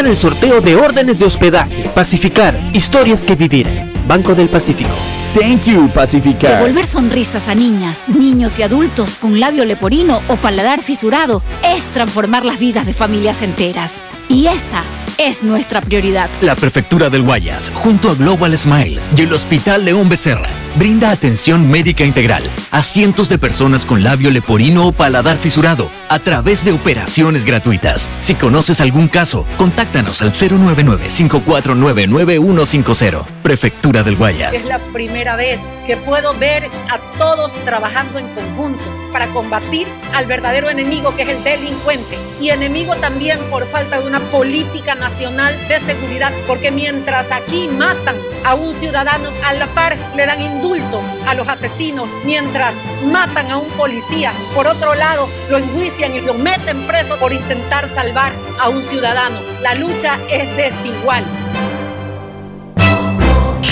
en el sorteo de órdenes de hospedaje. Pacificar, historias que vivir. Banco del Pacífico. Thank you, Pacificar. Devolver sonrisas a niñas, niños y adultos con labio leporino o paladar fisurado es transformar las vidas de familias enteras. Y esa es nuestra prioridad. La Prefectura del Guayas, junto a Global Smile y el Hospital León Becerra, brinda atención médica integral a cientos de personas con labio leporino o paladar fisurado a través de operaciones gratuitas. Si conoces algún caso, contáctanos al 099-549-9150. Prefectura del Guayas. Es la primera vez que puedo ver a todos trabajando en conjunto para combatir al verdadero enemigo que es el delincuente. Y enemigo también por falta de una política nacional de seguridad porque mientras aquí matan a un ciudadano a la par le dan indulto a los asesinos. Mientras matan a un policía por otro lado lo enjuician y lo meten preso por intentar salvar a un ciudadano. La lucha es desigual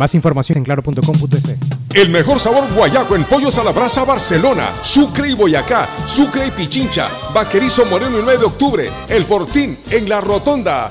Más información en claro.com.es. El mejor sabor guayaco en pollos a la brasa Barcelona, Sucre y Boyacá, Sucre y Pichincha, Vaquerizo Moreno el 9 de octubre, El Fortín en la Rotonda.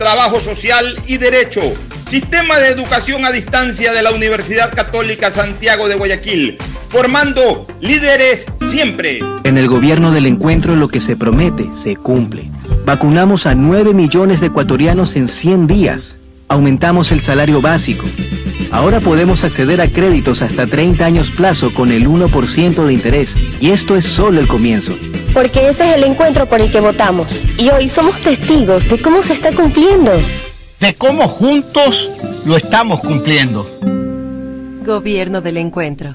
trabajo social y derecho. Sistema de Educación a Distancia de la Universidad Católica Santiago de Guayaquil, formando líderes siempre. En el gobierno del encuentro lo que se promete se cumple. Vacunamos a 9 millones de ecuatorianos en 100 días. Aumentamos el salario básico. Ahora podemos acceder a créditos hasta 30 años plazo con el 1% de interés. Y esto es solo el comienzo. Porque ese es el encuentro por el que votamos. Y hoy somos testigos de cómo se está cumpliendo. De cómo juntos lo estamos cumpliendo. Gobierno del encuentro.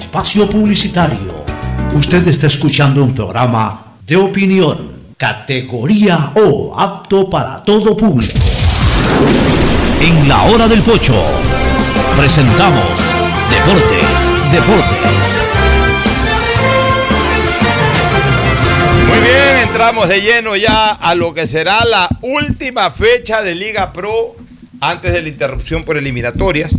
espacio publicitario. Usted está escuchando un programa de opinión, categoría O, apto para todo público. En la hora del pocho, presentamos Deportes, Deportes. Muy bien, entramos de lleno ya a lo que será la última fecha de Liga Pro antes de la interrupción por eliminatorias.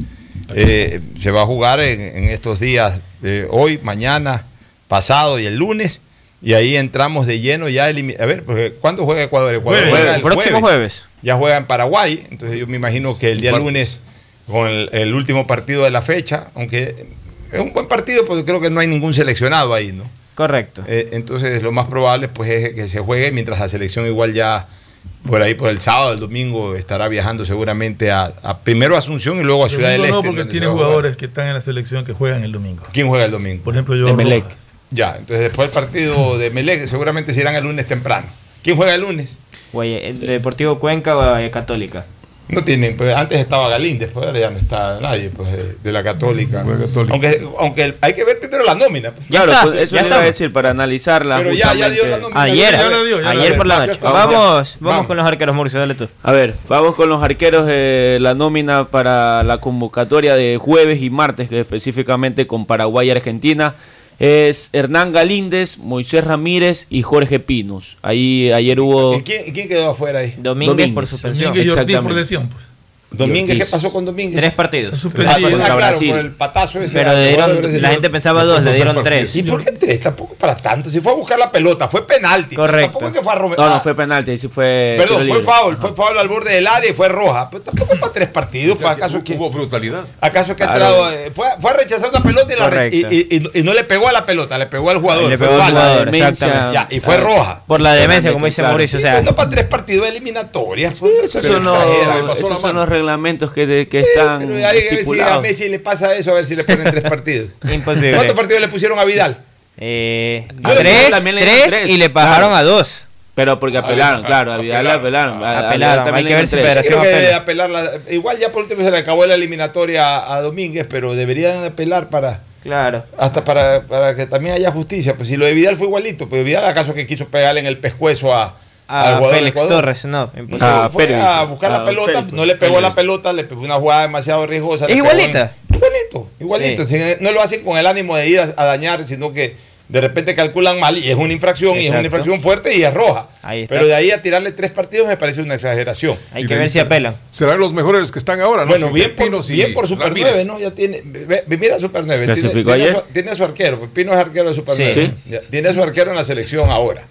Eh, se va a jugar en, en estos días, eh, hoy, mañana, pasado y el lunes. Y ahí entramos de lleno ya. A ver, pues, ¿cuándo juega Ecuador? Ecuador juega el Próximo jueves. Ya juega en Paraguay. Entonces yo me imagino que el día lunes, con el, el último partido de la fecha, aunque es un buen partido, porque creo que no hay ningún seleccionado ahí, ¿no? Correcto. Eh, entonces lo más probable pues es que se juegue mientras la selección igual ya por ahí por el sábado, el domingo estará viajando seguramente a, a primero a Asunción y luego a Ciudad del Este. no, porque tiene jugadores que están en la selección que juegan el domingo. ¿Quién juega el domingo? Por ejemplo, yo. Emelec. Ya, entonces después del partido de Melec seguramente se irán el lunes temprano. ¿Quién juega el lunes? Guay- el Deportivo Cuenca o eh, Católica. No tienen, pues antes estaba Galíndez, pues ahora ya no está nadie pues, de, de la Católica. Aunque, aunque el- hay que ver primero la nómina. pues. Claro, pues eso le iba a decir para analizarla. Pero ya- ya dio la nómina. Ayer, ya la dio, ya ayer por la noche. Vamos, vamos, Vamos. con los arqueros, Murcio, dale tú. A ver, vamos con los arqueros de la nómina para la convocatoria de jueves y martes, que específicamente con Paraguay y Argentina. Es Hernán Galíndez, Moisés Ramírez y Jorge Pinos. Ahí ayer hubo. ¿Y quién, quién quedó afuera ahí? Domínguez, por suspensión. Domínguez y Ortiz por lesión. pues. Domínguez, ¿qué pasó con Domínguez? Tres partidos. Ah, Tres ah, claro, Brasil. por el patazo ese. Pero al le dieron- la gente pensaba dos, le dieron tres. ¿Y por qué tres? Tampoco para tanto. Si fue a buscar la pelota, fue penalti. Correcto. Tampoco es que fue a Rome- No, ah, no fue penalti, sí fue. Perdón, fue foul, fue foul al borde del área y fue roja. Pero tampoco para tres partidos. pues, ¿Acaso que, Hubo brutalidad. ¿Acaso que ha entrado, eh, fue, a- fue a rechazar una pelota y, la re- y, Correcto. y- y- y no le pegó a la pelota, le pegó al jugador. Le fue pegó al falta. jugador, exactamente. Ya, y fue Ah, roja. Por la demencia, como dice Mauricio. O sea, no para tres partidos eliminatorias. Pues, eso Esos se reglamentos que, que están Pero hay que ver si a. Messi le pasa eso, a ver si le ponen tres partidos. Imposible. ¿Cuántos partidos le pusieron a Vidal? eh, A tres, también le dieron tres, tres, y le bajaron claro. a dos. Pero porque apelaron, claro, a Vidal le apelaron. a- Apelaron, también hay que ver si tres. Federación apela. la- igual ya por último se le acabó la eliminatoria a Domínguez, pero deberían apelar para Claro. hasta para, para que también haya justicia. Pues si lo de Vidal fue igualito, pues Vidal acaso que quiso pegarle en el pescuezo a, A Félix. Torres, no, imposible. No, Ah, fue Pérez. a buscar Ah, la pelota, Félix. no le pegó Félix. la pelota, le pegó una jugada demasiado riesgosa. ¿Es en- igualita? Igualito, igualito. Sí. No lo hacen con el ánimo de ir a, a dañar, sino que de repente calculan mal y es una infracción y es una infracción fuerte y es roja. Ahí está. Pero de ahí a tirarle tres partidos me parece una exageración. Hay que ver si apelan. Serán los mejores que están ahora, ¿no? Bueno, Sí, bien por, bien por Super Ramírez. 9, ¿no? Ya tiene, mira Super 9. Tiene, ¿Clasificó tiene su, tiene a su arquero, pues Pino es arquero de Super Sí. 9. Sí. Ya, Tiene a su arquero en la selección ahora.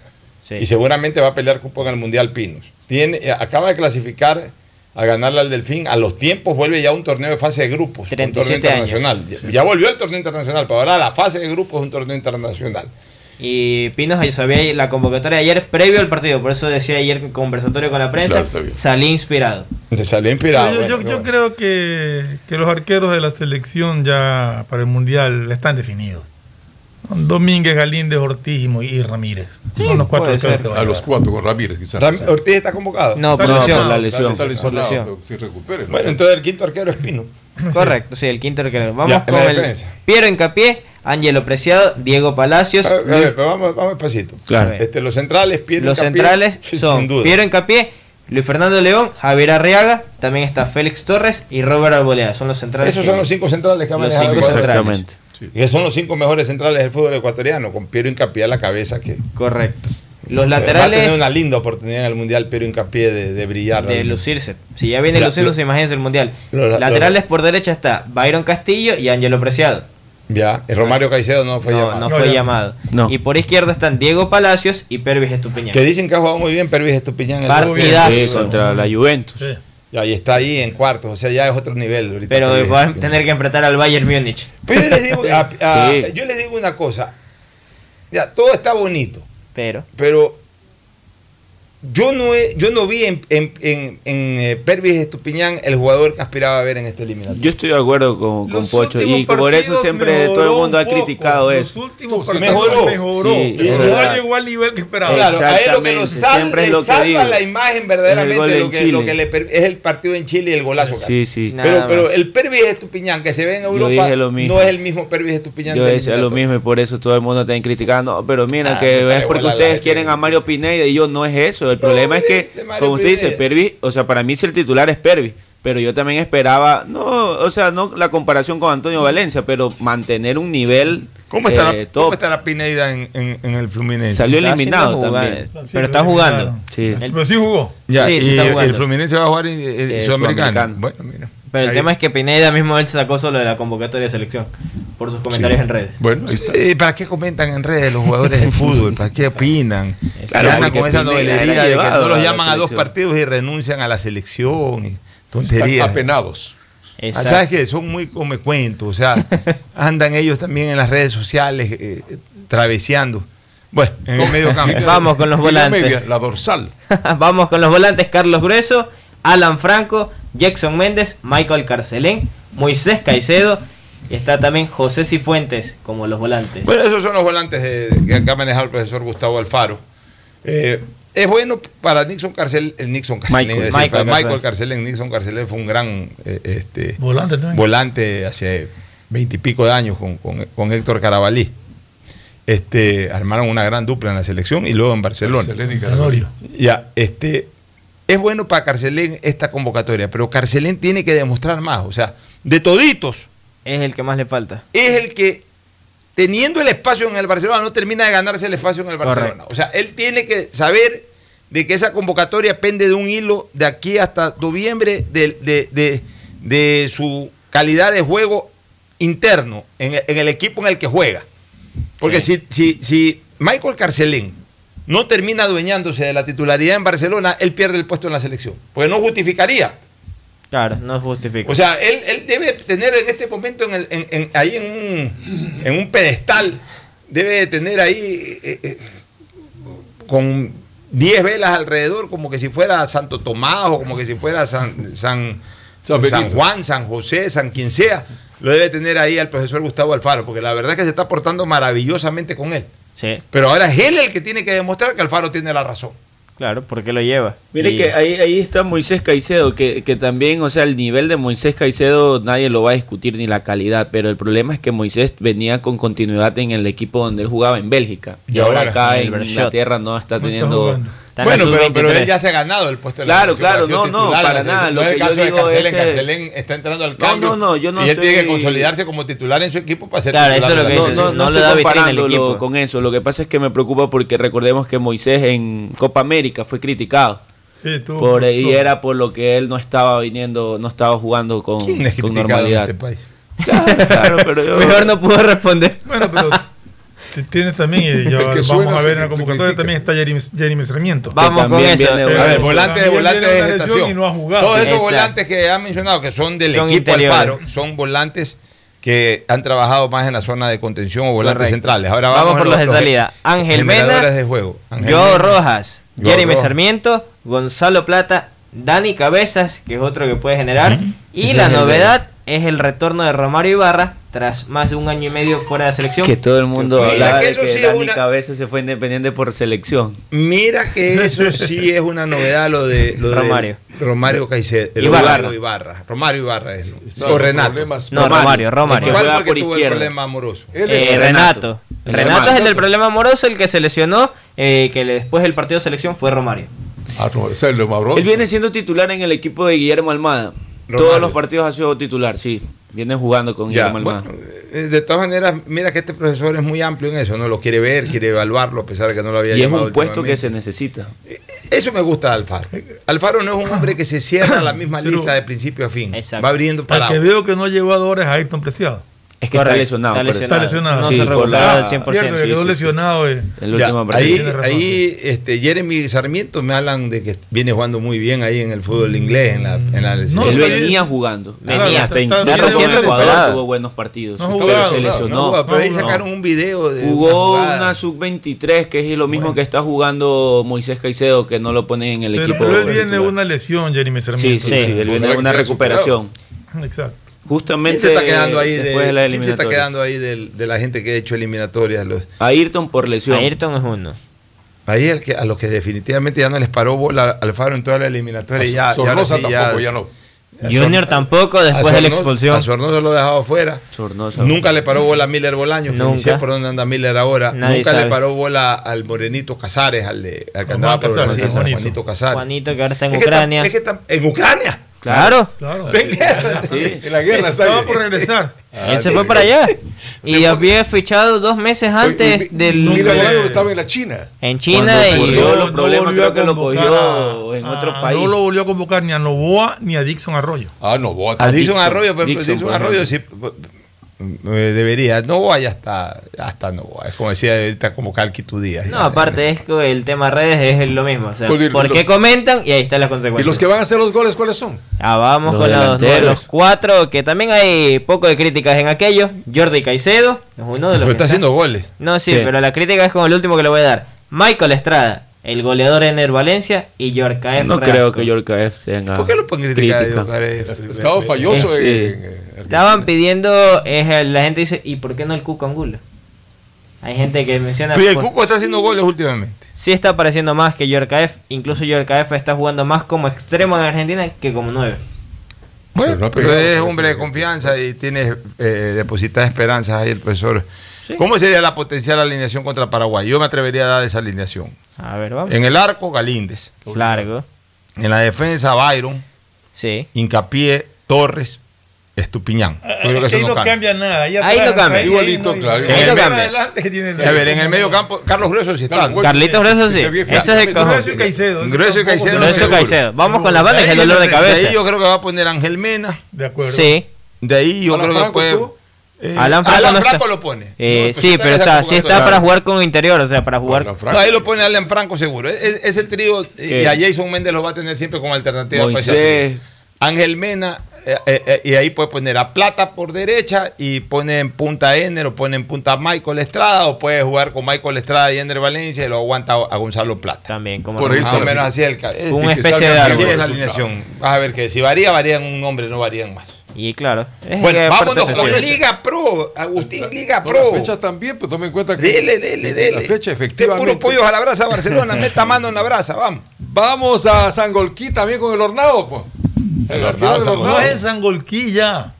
Sí. Y seguramente va a pelear cupo en el Mundial Pinos. Tiene, eh, acaba de clasificar a ganarle al Delfín. A los tiempos vuelve ya un torneo de fase de grupos. Un torneo 37 años. internacional. Ya, ya volvió el torneo internacional, pero ahora la fase de grupos es un torneo internacional. Y Pinos yo sabía la convocatoria de ayer previo al partido, por eso decía ayer en conversatorio con la prensa, Claro, salí inspirado. Se salió inspirado. yo yo- bueno, yo bueno. creo que, que los arqueros de la selección ya para el Mundial están definidos. Domínguez, Galíndez, Ortiz y Ramírez. Son los cuatro que van A a los cuatro con Ramírez, quizás. Ram- Ortiz está convocado. No, por No, lesión. la Está- lesión. Está lesionado, lesión. si recupere. ¿no? Bueno, entonces el quinto arquero es Pino. Correcto, sí, el quinto arquero. Vamos Ya, con la el. Piero Encapié, Ángelo Preciado, Diego Palacios. A ver, a ver, pero vamos, vamos despacito. Claro. Este, los centrales, Piero Los Hincapié, centrales sí, son sin duda. Piero Encapié, Luis Fernando León, Javier Arriaga, también está Félix Torres y Robert Arboleda. Son los centrales. Esos que- son los cinco centrales que ha Los manejado cinco Ecuador. centrales. Y que son los cinco mejores centrales del fútbol ecuatoriano, con Piero Hincapié a la cabeza que Correcto. Los Va a laterales tener una linda oportunidad en el Mundial, pero hincapié de, de brillar. de realmente. lucirse. Si ya viene luciéndose, imagínense el mundial. laterales por derecha está Byron Castillo y Angelo Preciado. Ya, el Romario Caicedo no fue no, llamado. no fue llamado. Y por izquierda están Diego Palacios y Pervis Estupiñán. Que dicen que ha jugado muy bien Pervis Estupiñán. el Partidazo. Sí, contra la Juventus. Y ahí está ahí en cuartos, o sea, ya es otro nivel. ahorita Pero van a tener que enfrentar al Bayern Múnich. Pero yo les digo, a- a- Sí. yo les digo una cosa. Ya, todo está bonito. Pero. Pero yo no, he- yo no vi en, en, en, en, eh, Pervis Estupiñán el jugador que aspiraba a ver en este eliminatorio. Yo estoy de acuerdo con, con Pocho y por eso siempre todo el mundo ha poco. criticado Los eso. últimos mejoró. mejoró. Sí, y no llegó al nivel que esperaba. Claro, a él lo que nos sal- siempre es le lo que salva digo. la imagen verdaderamente lo que, lo que le per- es el partido en Chile y el golazo. que Sí, sí. Pero, pero el Pervis Estupiñán que se ve en Europa dije lo mismo. no es el mismo Pervis Estupiñán. Yo decía lo mismo y por eso todo el mundo está criticando. No, pero mira, Ah, que es porque ustedes quieren a Mario Pineda y yo no es eso. El problema es que, como usted dice. Pervis, o sea, para mí si el titular es Pervis, pero yo también esperaba, no, o sea, no la comparación con Antonio Valencia, pero mantener un nivel ¿Cómo estará, eh, ¿Cómo estará Pineda en, en- en el Fluminense? Salió eliminado también. Pero está jugando. Sí. Pero sí jugó. Ya, Sí, sí y está el. Fluminense va a jugar en, en Eh, Sudamericano. Sudamericano. Bueno, mira. Pero el Ahí- tema es que Pineda mismo él se sacó solo de la convocatoria de selección por sus comentarios Sí. en redes. Bueno, eh, ¿para qué comentan en redes los jugadores de fútbol? ¿Para qué opinan? Claro, andan con esa novelería de que no los llaman a dos partidos y renuncian a la selección. Y tonterías. Están apenados. Ah, Exacto. ¿Sabes qué? Son muy come cuentos. O sea, andan ellos también en las redes sociales eh, traveseando. Bueno, en el medio campo. Vamos con los volantes. media, la dorsal. Vamos con los volantes Carlos Grueso, Alan Franco, Jackson Méndez, Michael Carcelén, Moisés Caicedo y está también José Cifuentes como los volantes. Bueno, esos son los volantes de- que acá ha manejado el profesor Gustavo Alfaro. Eh, es bueno para Nixon Carcel, el Nixon Carcelén, Michael. es decir, Michael para Michael Carcelén. Carcelén. Nixon Carcelén fue un gran eh, este, Volante también. volante hace veintipico de años con, con- con Héctor Carabalí. Este, armaron una gran dupla en la selección y luego en Barcelona. Y. Ya, este, es bueno para Carcelén esta convocatoria, pero Carcelén tiene que demostrar más. O sea, de toditos, Es el que más le falta. es el que, teniendo el espacio en el Barcelona, no termina de ganarse el espacio en el Barcelona. Correcto. O sea, él tiene que saber de que esa convocatoria pende de un hilo de aquí hasta noviembre de, de- de- de su calidad de juego interno en, el- en el equipo en el que juega. Porque si, si, si Michael Carcelén no termina adueñándose de la titularidad en Barcelona, él pierde el puesto en la selección. Porque no justificaría. Claro, no justifica. O sea, él, él debe tener en este momento en el- en- en- ahí en un, en un pedestal, debe de tener ahí eh, eh, con 10 velas alrededor, como que si fuera Santo Tomás o como que si fuera San, San, San San Benito. Juan, San José, San quien sea. Lo debe tener ahí al profesor Gustavo Alfaro, porque la verdad es que se está portando maravillosamente con él. Sí, Pero ahora es él el que tiene que demostrar que Alfaro tiene la razón. claro, porque lo lleva. Mire Y- que ahí, ahí está Moisés Caicedo, que, que también, o sea, el nivel de Moisés Caicedo nadie lo va a discutir ni la calidad, pero el problema es que Moisés venía con continuidad en el equipo donde él jugaba en Bélgica y, Y ahora, ahora acá en. Inglaterra no está teniendo... Está Bueno, pero, pero él sub-23. ya se ha ganado el puesto de la Claro, claro, no, no, para nada, No es que el yo caso de digo Carcelén, es, Carcelén está entrando al cambio. no, no, yo no y él tiene que consolidarse como titular en su equipo para ser Claro, titular eso es lo que no, dice, no, no, no le estoy comparándolo con eso. Lo que pasa es que me preocupa porque recordemos que Moisés en Copa América fue criticado. Sí, tuvo- Por ahí era por lo que él no estaba viniendo, no estaba jugando con, ¿Quién es con criticado en normalidad. este país? Claro, claro, pero yo- Mejor no pudo responder. Bueno, pero tienes también, y ya vamos suena a ver en la convocatoria también está Jeremy, Jeremy Sarmiento. Vamos con también eso. viene Eh, A ver, Pero volante de volante gestación. y no ha jugado. Todos esos Exacto. volantes que han mencionado, que son del Son equipo interiores. Alfaro, son volantes que han trabajado más en la zona de contención o volantes Correcto. centrales. Ahora Vamos vamos, por a los de salida. Ángel Mena, de juego. Ángel Joe Mena. Rojas, Joe Jeremy Rojas. Sarmiento, Gonzalo Plata, Dani Cabezas, que es otro que puede generar. Y Ese la novedad es el retorno de Romario Ibarra tras más de un año y medio fuera de selección. que todo el mundo Mira hablaba que de que sí Dani una- Cabeza se fue independiente por selección. Mira que eso sí es una novedad lo de lo de Romario. Romario Caicedo, Ibarra. Romario Ibarra. Romario Ibarra es. O Renato. problemas. No, Romario, Romario. ¿Cuál fue el que por tuvo el problema amoroso? Eh, Renato. El Renato es el Renato. del problema amoroso, el que se lesionó, eh, que después del partido de selección fue Romario. Ah, no, ese es el de. Él viene siendo titular en el equipo de Guillermo Almada. Todos los partidos ha sido titular, sí. Viene jugando con Guillermo Almada. Eh, de todas maneras, mira que este profesor es muy amplio en eso, no lo quiere ver, quiere evaluarlo, a pesar de que no lo había Y es un puesto que se necesita. Eh, eso me gusta de Alfaro. Alfaro no es un hombre que se cierra la misma lista de principio a fin. Exacto. Va abriendo para. que veo que no llegó a Dores a Ayrton Preciado. Es que está lesionado. Está lesionado. Está lesionado. No sí, se por la, al 100%. Cierto, sí, quedó sí, lesionado. Eh. El ya, ahí, razón, ahí este, Jeremy Sarmiento me hablan de que viene jugando muy bien ahí en el fútbol inglés. En la, en la no, Él venía jugando. Venía. Está, está, está recién Ecuador tuvo buenos partidos. No pero se lesionó. Pero ahí sacaron un video. De Jugó una, una sub-23, que es lo mismo bueno. que está jugando Moisés Caicedo, que no lo ponen en el pero, equipo. Pero él viene de una lesión, Jeremy Sarmiento. Sí, sí, él viene de una recuperación. Exacto. Justamente ¿Quién se está quedando de, de ¿quién se está quedando ahí de la gente que ha hecho eliminatorias? Los... Ayrton por lesión. Ayrton es uno. Ahí el que, a los que definitivamente ya no les paró bola Alfaro en toda la eliminatoria. y ya, Sornosa tampoco, ya, no. Junior tampoco después de la expulsión. A Sornosa lo dejado fuera. Sornosa, Nunca le paró bola a Miller Bolaños, que ni sé por dónde anda Miller ahora. Nadie Nunca le paró bola al Morenito Casares, al, de, al que andaba por Brasil, Juanito. Juanito Casares. Juanito que ahora está en es Ucrania. Que, es que está en Ucrania. Claro. claro. claro. Sí. En la guerra estaba por regresar. Ah, Él se fue para allá. Y había fichado dos meses antes y, y, del. Mira, estaba en la China. En China y cogió los problemas no que lo cogió a, en ah, otro a, país. No lo volvió a convocar ni a Novoa ni a Dixon Arroyo. Ah, Novoa. A Dixon, Dixon Arroyo, pero Dixon, Dixon pues, Arroyo sí. Eh, debería, no vaya hasta, hasta no es como decía ahorita como Calqui tu día. No, aparte es que el tema redes es lo mismo, o sea, porque comentan y ahí están las consecuencias. ¿Y los que van a hacer los goles cuáles son? Ah, vamos con los, no, los, cuatro, que también hay poco de críticas en aquello, Jordi Caicedo, es uno de los... Pero está, haciendo goles. No, sí, sí, pero la crítica es como el último que le voy a dar. Michael Estrada, el goleador Ener Valencia y Yorkaef. No creo que Yorkaef tenga. ¿Por qué lo pueden criticar Estaba falloso. Estaban pidiendo. Eh, la gente dice: ¿y por qué no el Cuco Angulo? Hay gente que menciona. Pero el Cuco está haciendo goles últimamente. Sí, está apareciendo más que Yorkaef. Incluso Yorkaef pues está jugando más como extremo en Argentina que como nueve. Bueno, pero, no es hombre de confianza y tiene eh, depositada esperanzas ahí el profesor. ¿Cómo sería la potencial alineación contra Paraguay? Yo me atrevería a dar esa alineación. En el arco, Galíndez. Largo. En la defensa, Byron. Sí. Hincapié, Torres, Estupiñán. Ah, ahí no, cambia, nada. Ahí, no cambia. Igualito, claro. Ahí no cambia. Adelante, que tiene. A ver, en el medio campo, Carlos Grueso sí está. Carlitos Grueso sí. Eso es el cajón. Grueso y Caicedo. Grueso y Caicedo. Vamos con la banda, que es el dolor de cabeza. De ahí yo creo que va a poner Ángel Mena. De acuerdo. Sí. De ahí yo creo que puede. Eh, Alan Franco, lo pone. Sí, pero está, sí está para jugar con interior, o sea, para jugar. Ahí lo pone Alan Franco seguro. E, e, ese trío eh, y a Jason Méndez lo va a tener siempre como alternativa. Pues, Ángel Mena, eh, eh, y ahí puede poner a Plata por derecha y pone en punta a Ender o pone en punta a Michael Estrada o puede jugar con Michael Estrada y Ender Valencia y lo aguanta a Gonzalo Plata. También, como por eso, ah, menos así el, es, Una especie de la alineación. Vas a ver que si varía, varían un nombre, no varían más. Y claro, es bueno, Liga Pro, Agustín Liga Pro. Fecha también, pues en cuenta que. Dele, dele, dele. La fecha efectivamente. De puro pollos a la brasa Barcelona, meta mano en la brasa, vamos. Vamos a San Sangolquí también con el hornado, pues. El, el hornado, hornado, No es en Sangolquí ya.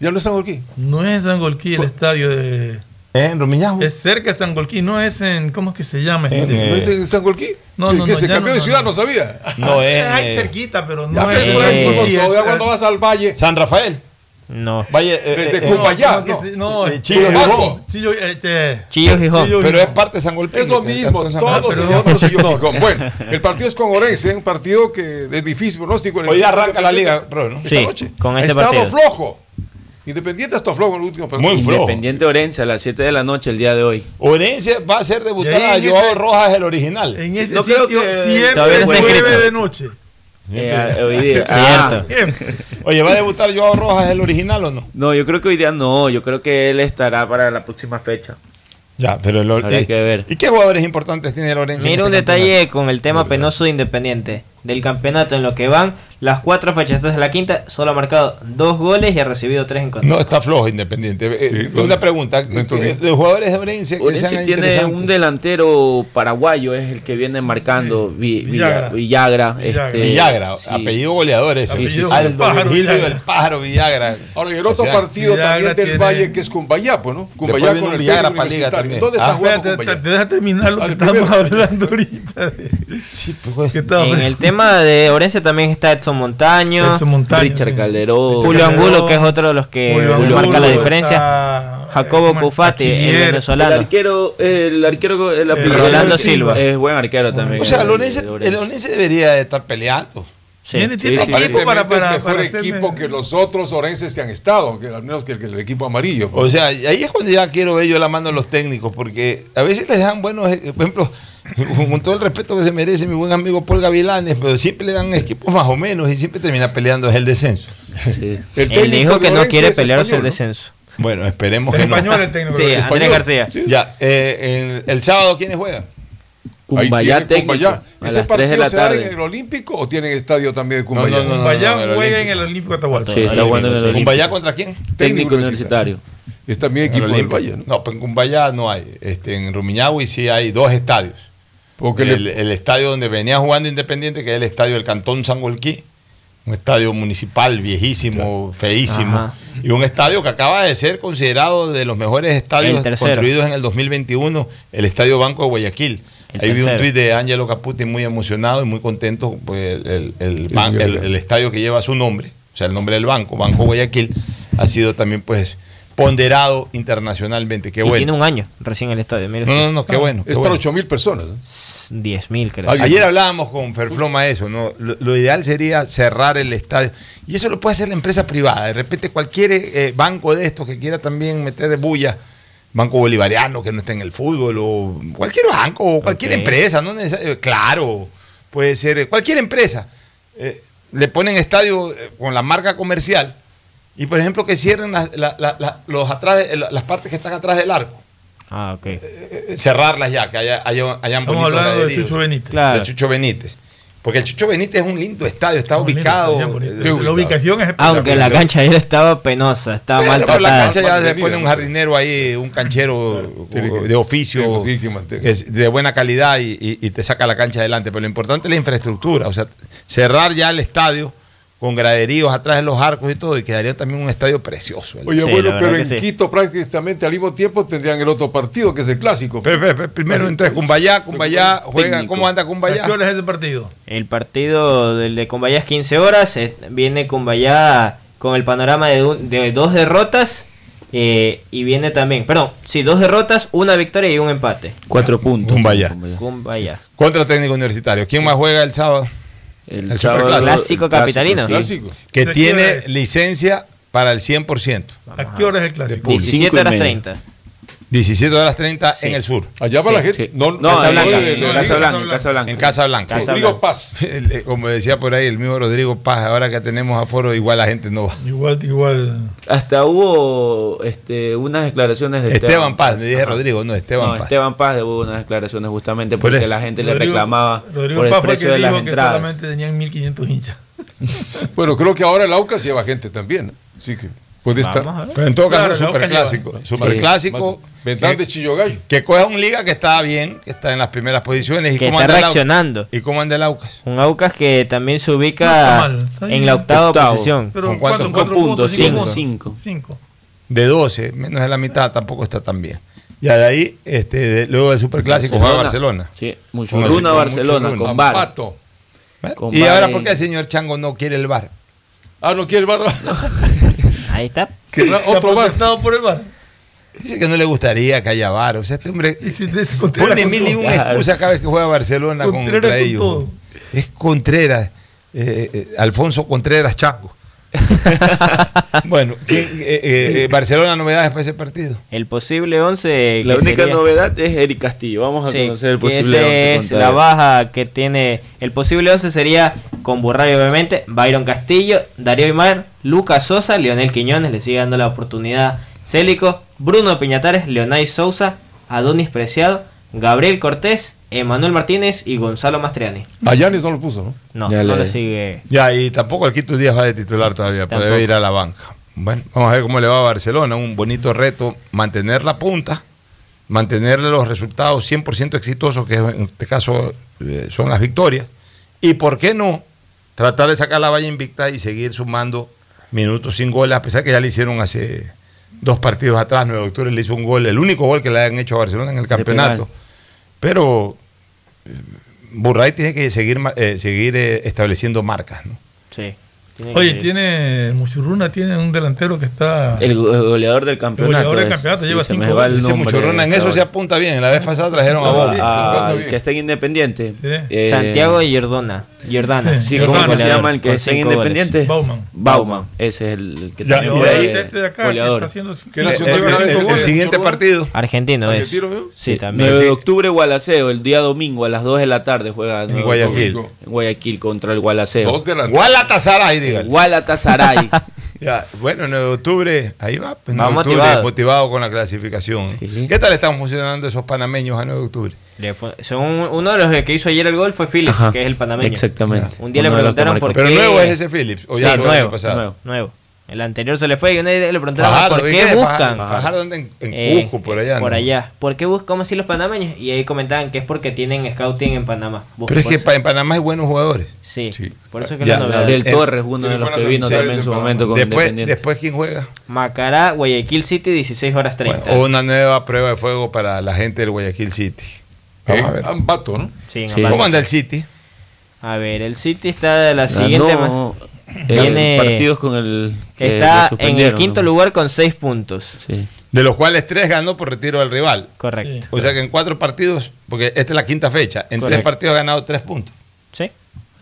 ¿Ya no es San Sangolquí? No es en Sangolquí el pues, estadio de. ¿Eh? En Rumiñahui. Es cerca de San Golquí, no es en. ¿Cómo es que se llama? Este? En, este? ¿No es en San Golquí? No, no, que se cambió no, de ciudad, no, sabía. No es. Ahí eh, cerquita, pero no ya, es. Pero es, es, es cuando, cuando vas al valle. San Rafael. No. Valle, eh, Desde eh, Cumbayá. No, no, no Chillo Gijón. Chillo, eh, Chillo Gijón. Pero es parte de San Golpín. Es lo mismo, todos se llaman Chillo Gijón. Bueno, el partido es con Orense, un partido que de difícil pronóstico. Hoy arranca la liga, bro, ¿no? Sí, noche. con ese Estado partido. flojo. Independiente hasta flojo en el último partido. Muy flojo. Independiente Orense a las 7 de la noche el día de hoy. Orense va a ser debutar a Joao ese, Rojas, el original. En ese no sitio, creo que, siempre de noche. Eh, ah, hoy día. Ah. Oye, ¿va a debutar Joao Rojas el original o no? No, yo creo que hoy día no. Yo creo que él estará para la próxima fecha. Ya, pero el, eh, que ver. ¿Y qué jugadores importantes tiene el Orense? Mira este un detalle con el tema penoso de Independiente del campeonato en lo que van las cuatro fachadas de la quinta, solo ha marcado dos goles y ha recibido tres en contra. No, está flojo Independiente. Eh, sí, eh, Una pregunta, eh, los jugadores de Orense... Orense tiene un delantero paraguayo, es el que viene marcando, sí. Villagra. Villagra, Villagra, este, Villagra sí. apellido goleador ese. Apellido Aldo pájaro, del Pájaro Villagra. Ahora, el otro o sea, partido también del tiene... Valle, que es Cumbayapo, ¿no? Cumbayapo con Villagra para Liga también. ¿Dónde está ah, jugando Te, te, te deja terminar lo que estamos hablando ahorita. pues, ¿Qué tal, En el tema de Orense también está Edson Montaño, Edson Montaño, Richard sí. Calderón. Julio Angulo, que es otro de los que Julio marca Angulo, la diferencia. está Jacobo Cufati, el venezolano. El arquero, el arquero, el apellido Rolando es Silva. Es buen arquero también. O sea, el el Onense, el Onense debería de estar peleando. Tiene, tiene tiene equipo para, para, es mejor para hacerme- equipo que los otros orenses que han estado, que al menos que el, que el equipo amarillo. O sea, ahí es cuando ya quiero ver yo la mano de los técnicos, porque a veces les dan buenos, eh, por ejemplo, con todo el respeto que se merece mi buen amigo Paul Gavilanes, pero siempre le dan equipos más o menos y siempre termina peleando es el descenso. El Él técnico dijo que no quiere es pelearse el descenso. Bueno, esperemos Es que no. español el técnico. Sí. Andrés García. Ya, eh, el, el sábado, ¿quiénes juegan? Cumbayá técnico. Cumbayá. A ¿Ese 3 de partido la tarde. en el Olímpico o tienen estadio también de Cumbayá? No, no, no, Cumbayá no, no, el juega en el Olímpico Atahualpa. Sí, está jugando en el ¿Cumbayá Olímpico. contra quién? Técnico universitario. Es también equipo En el. Valle, ¿no? No, pues en Cumbayá no hay. Este, en Rumiñahui sí hay dos estadios. Porque el, le- el estadio donde venía jugando Independiente, que es el estadio del Cantón Sangolquí, un estadio municipal viejísimo, feísimo, Ajá. y un estadio que acaba de ser considerado de los mejores estadios tercero. construidos en el 2021, el Estadio Banco de Guayaquil. El Ahí vi un tercero. tuit de Ángelo Caputi muy emocionado y muy contento, pues el, el estadio que lleva su nombre, o sea, el nombre del banco, Banco Guayaquil, ha sido también pues ponderado internacionalmente. Qué y bueno. tiene un año recién el estadio. Mire No, no, no, qué bueno. qué es para bueno. 8 mil personas. ¿no? 10.000 creo. Ay, Ayer hablábamos con Ferfloma de eso, ¿no? Lo, lo ideal sería cerrar el estadio. Y eso lo puede hacer la empresa privada. De repente cualquier eh, banco de estos que quiera también meter de bulla, banco bolivariano que no esté en el fútbol, o cualquier banco, o cualquier empresa, no necesario- claro, puede ser eh, cualquier empresa. eh, le ponen estadio eh, con la marca comercial y por ejemplo que cierren las, la- la- la- los atrás las partes que están atrás del arco. Ah, ok. Eh, cerrarlas ya, que haya, haya, hayan Estamos bonitos hablando de. Chucho Benítez. Claro. De Chucho Benítez. Porque el Chucho Benítez es un lindo estadio, está ubicado. eh, La ubicación es Aunque la cancha ayer estaba penosa, estaba Bueno, mal pero la tratada. cancha ya se pone un jardinero ahí, un canchero de oficio, de buena calidad y, y- y te saca la cancha adelante. Pero lo importante es la infraestructura, o sea, cerrar ya el estadio con graderíos atrás de los arcos y todo, y quedaría también un estadio precioso. Oye, Sí, bueno, pero en sí. Quito prácticamente al mismo tiempo tendrían el otro partido, que es el clásico. Pero, pero, pero, primero, entonces, Cumbayá, Cumbayá, juega, Técnico. ¿cómo anda ¿A Cumbayá? qué hora es ese partido? El partido del de Cumbayá es 15 horas. eh, Viene Cumbayá con el panorama de, un- de dos derrotas. eh, y viene también, perdón, sí, dos derrotas, una victoria y un empate. Cuatro puntos. Cumbayá. Cumbayá. Contra técnico universitario. ¿Quién más juega el sábado? El, El sábado-. Clásico capitalino. sí. Clásico. Que ¿De qué tiene licencia para el 100%. ¿A qué hora es el clásico? público. 17 Cinco y horas media. 30. 17 horas 30 Sí. en el sur. Allá Sí, la gente. Sí. No, No, Casa en- Blanca. en Casa Casa Blanca, en. Casa Blanca. En Casa Blanca. Casa Rodrigo. Paz. Eh, Como decía por ahí el mismo Rodrigo Paz, ahora que tenemos aforo, igual la gente no va. Igual, igual. Hasta hubo este, unas declaraciones de Esteban Paz, me dije Ajá. Rodrigo, no, Esteban No, Paz. Esteban Paz hubo unas declaraciones justamente Por porque la gente le reclamaba Rodrigo por el Paz fue el precio que de las dijo que entradas. solamente tenían 1500 hinchas. Bueno, creo que ahora el Aucas lleva gente también. Así que puede estar. Pero en todo Claro, caso, la Boca superclásico. Superclásico. Ventán que- Chillogallo. Que coja un liga que está bien, que está en las primeras posiciones. ¿Y Que cómo está anda el Aucas? reaccionando. ¿Y cómo anda el Aucas? Un Aucas que también se No ubica está mal, está en la octava Octavo. posición. Pero ¿Con. ¿Cuatro puntos? ¿Cinco Cinco. Cinco. De 12, menos de la mitad, tampoco está tan bien. Ya de ahí, este, de- luego del superclásico, juega Barcelona. Sí, mucho Con runa Barcelona, mucho con VAR. Pato. ¿Eh? Con ¿Y ahora por qué el señor Chango no quiere el bar? Ah, no quiere el bar. Ahí está. Otro bar. Por el bar. Dice que no le gustaría que haya bar. O sea, este hombre si pone mil y una excusa cada vez que juega Barcelona Contreras contra con ellos. todo. Es Contreras, eh, eh, Alfonso Contreras Chango. bueno, ¿qué- eh, eh, eh, Barcelona, novedades para ese partido. El posible 11. La única sería- novedad es Eric Castillo. Vamos a Sí, conocer el posible ese once es contra la baja que tiene. El posible 11 sería con Burray, obviamente. Byron Castillo, Darío Aymar, Lucas Sosa, Leonel Quiñones, le sigue dando la oportunidad Célico, Bruno Piñatares, Leonay Sousa, Adonis Preciado, Gabriel Cortés, Emanuel Martínez y Gonzalo Mastriani. A Yanis no lo puso, ¿no? No, Ya no le- le sigue. Ya, y tampoco el Quito Díaz va de titular todavía, Tampoco. debe ir a la banca. Bueno, vamos a ver cómo le va a Barcelona. Un bonito reto, mantener la punta, mantenerle los resultados 100% exitosos, que en este caso eh, son las victorias. Y por qué no tratar de sacar la valla invicta y seguir sumando minutos sin goles, a pesar que ya le hicieron hace dos partidos atrás, 9 de octubre le hizo un gol, el único gol que le han hecho a Barcelona en el campeonato. Pero eh, Burray tiene que seguir, ma- eh, seguir eh, estableciendo marcas, ¿no? Sí. Oye, tiene Muchurruna tiene un delantero que está El go- el goleador del campeonato. goleador del es- campeonato, lleva cinco el goles. Ese Muchurruna en eso se apunta bien. La vez pasada trajeron a Bob. Ah, el que está en Independiente. Eh, Santiago y Jordana. Sí, ¿cómo se llama el que goles. Independiente? Bauman. Bauman. Ese es el, que Ya, y ahí este de acá, que goleador. está haciendo- ¿Qué nacionalidad el- es? el- El siguiente partido. Argentino es. Sí, también. 9 de octubre, Gualaceo, el día domingo a las 2 de la tarde juega. En Guayaquil. En Guayaquil contra el Gualaceo. Dos de la Gualatasaray, dígale. Gualatasaray. Ya, bueno, en 9 de octubre, ahí va. Pues, 9 Va de octubre, motivado. motivado con la clasificación. ¿Qué tal están funcionando esos panameños a 9 de octubre? Le fue- son un- uno de los que hizo ayer el gol fue Phillips, Ajá, que es el panameño. exactamente. Un día le Uno preguntaron por Pero qué. nuevo es ese Phillips, o ya Sí, nuevo, pasado. nuevo, nuevo. El anterior se le fue y un día le preguntaron Fajardo, por ¿y qué buscan. Fajardo? Anda en- en Eh, por allá, Por ¿no? allá. ¿Por qué buscan así los panameños? Y ahí comentaban que es porque tienen scouting en Panamá. Buscan Pero es que en Panamá hay buenos jugadores. Sí, por eso es que Ya, la novedad. Gabriel Eh, Torres, uno de los que vino también en su momento con después, Independiente. después, ¿quién juega? Macará, Guayaquil City, 16 horas 30. O una nueva prueba de fuego para la gente del Guayaquil City. Vamos a ver. Ambato, ¿no? Sí, en Sí. Ambato. ¿Cómo anda el City? A ver, el City está de la siguiente. ma- eh, Tiene- partidos con el que está en el quinto ¿no? lugar con 6 puntos. De los cuales tres ganó por retiro del rival. Correcto. O sea que en cuatro partidos, porque esta es la quinta fecha, en tres partidos ha ganado tres puntos. Sí.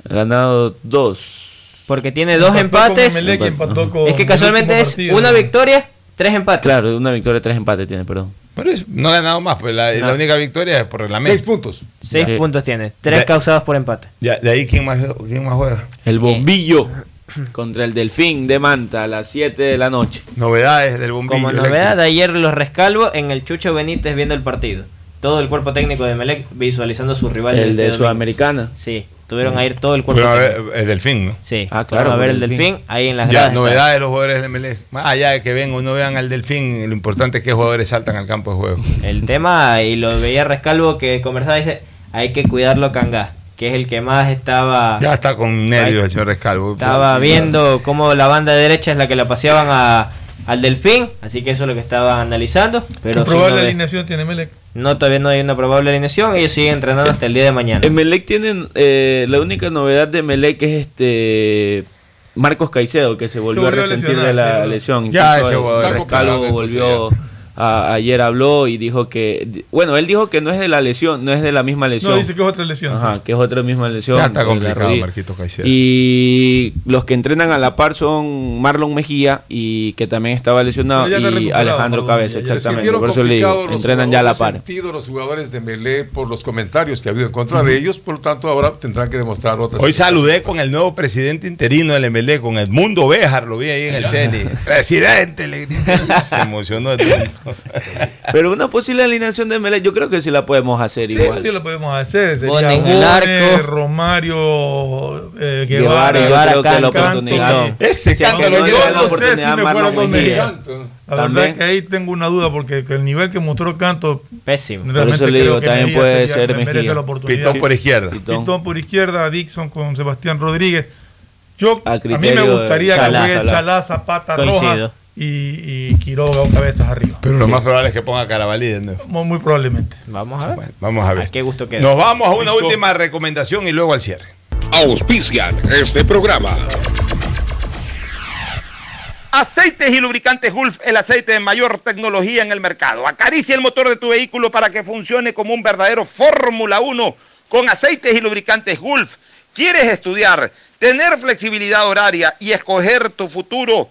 Ha ganado dos. Porque tiene dos empates. Empató es que casualmente es partido. una victoria, tres empates. Claro, una victoria, tres empates tiene, perdón. Pero es- no ha ganado más, pues la, No. la única victoria es por reglamento. Seis puntos. Seis puntos tiene, tres De- causados por empate. Ya, de ahí, ¿quién más, quién más juega? El bombillo contra el Delfín de Manta a las 7 de la noche. Novedades del bombillo. Como novedad, ayer los rescalvo en el Chucho Benítez viendo el partido. Todo el cuerpo técnico de Melec visualizando su rival. El este de. Sudamericana. Sí, tuvieron a ir todo el cuerpo Fueron a ver el Delfín, ¿no? Sí, Ah, claro, a ver el el Delfín ahí en las Ya, novedades de los jugadores del MLE. Más allá de que ven o no vean al Delfín, lo importante es que jugadores saltan al campo de juego. El tema, y lo veía Rescalvo que conversaba, dice, hay que cuidarlo Cangá, que es el que más estaba... Ya está con nervios el señor Rescalvo. Estaba viendo cómo la banda derecha es la que la paseaban a, al Delfín, así que eso es lo que estaban analizando. Pero ¿Qué sí, probable no, ve- alineación tiene Melec? No, todavía no hay una probable alineación, ellos siguen entrenando hasta el día de mañana. Emelec tienen eh, la única novedad de Emelec es este Marcos Caicedo que se volvió a volvió a resentir lesionar, de la sí, lesión. Ya, Incluso ese jugador volvió a- ayer habló y dijo que bueno él dijo que no es de la lesión, no es de la misma lesión. No, dice que es otra lesión. Ajá, sí. que es otra misma lesión. Ya está la complicado, rodilla. Marquito Caicedo. Y los que entrenan a la par son Marlon Mejía y que también estaba lesionado y Alejandro Marlon Cabeza, exactamente. Por eso le digo, entrenan ya a la par. sentido los jugadores de Melé por los comentarios que ha habido en contra de ellos, por lo tanto ahora tendrán que demostrar otras Hoy saludé con el nuevo presidente interino del MLE, con Edmundo Béjar, lo vi ahí en el tenis. Presidente, le grité. Se emocionó Edmundo. Pero una posible alineación de Emelec, yo creo que sí la podemos hacer Sí, igual. sí lo podemos hacer. Sería Bonen en el Bonen, arco. Romario, eh, Guevara, Guevara, yo Guevara, creo que la Canto, oportunidad. Ese canto no la da la no sé oportunidad. Mejía. La También. verdad que ahí tengo una duda porque que el nivel que mostró Canto Pésimo. realmente eso le digo, también Mejía puede sería- ser Mejía. la. Pitón por izquierda. Pitón. Pitón por izquierda, Dixon con Sebastián Rodríguez. Yo, A a, mí me gustaría de que Chalá, juegue Chalá. Chalá, Zapata, Coincido. Rojas y, y Quiroga o cabezas arriba. Pero lo más probable es que ponga Carabalí de nuevo. Muy, muy probablemente. Vamos a ver. Bueno, vamos a ver. Qué gusto queda. Nos vamos a una última recomendación y luego al cierre. Auspician este programa. Aceites y lubricantes Gulf, el aceite de mayor tecnología en el mercado. Acaricia el motor de tu vehículo para que funcione como un verdadero Fórmula 1 con aceites y lubricantes Gulf. ¿Quieres estudiar, tener flexibilidad horaria y escoger tu futuro?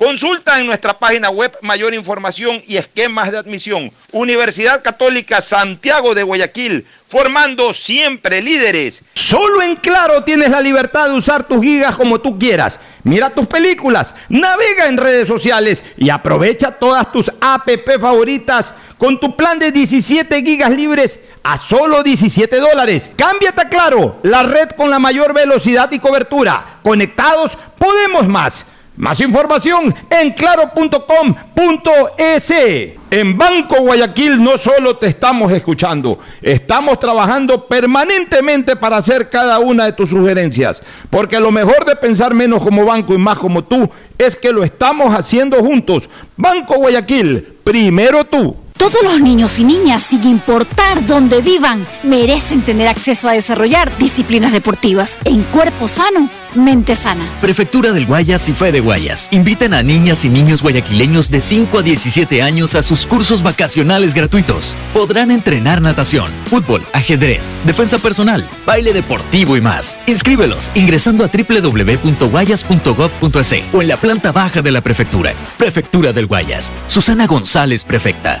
Consulta en nuestra página web mayor información y esquemas de admisión. Universidad Católica Santiago de Guayaquil, formando siempre líderes. Solo en Claro tienes la libertad de usar tus gigas como tú quieras. Mira tus películas, navega en redes sociales y aprovecha todas tus APP favoritas con tu plan de 17 gigas libres a solo 17 dólares. Cámbiate a Claro, la red con la mayor velocidad y cobertura. Conectados, podemos más. Más información en claro.com.es. En Banco Guayaquil no solo te estamos escuchando, estamos trabajando permanentemente para hacer cada una de tus sugerencias, porque lo mejor de pensar menos como banco y más como tú es que lo estamos haciendo juntos. Banco Guayaquil, primero tú. Todos los niños y niñas, sin importar dónde vivan, merecen tener acceso a desarrollar disciplinas deportivas en cuerpo sano, mente sana. Prefectura del Guayas y Fe de Guayas invitan a niñas y niños guayaquileños de 5 a 17 años a sus cursos vacacionales gratuitos. Podrán entrenar natación, fútbol, ajedrez, defensa personal, baile deportivo y más. Inscríbelos ingresando a www.guayas.gov.es o en la planta baja de la prefectura. Prefectura del Guayas. Susana González, prefecta.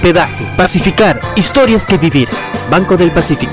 hospedaje. Pacificar, historias que vivir. Banco del Pacífico.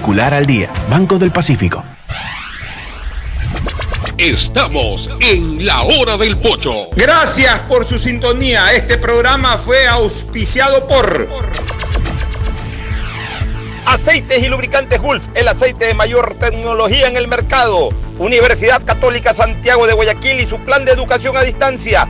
al día. Banco del Pacífico. Estamos en la hora del pocho. Gracias por su sintonía. Este programa fue auspiciado por Aceites y lubricantes Gulf, el aceite de mayor tecnología en el mercado. Universidad Católica Santiago de Guayaquil y su plan de educación a distancia,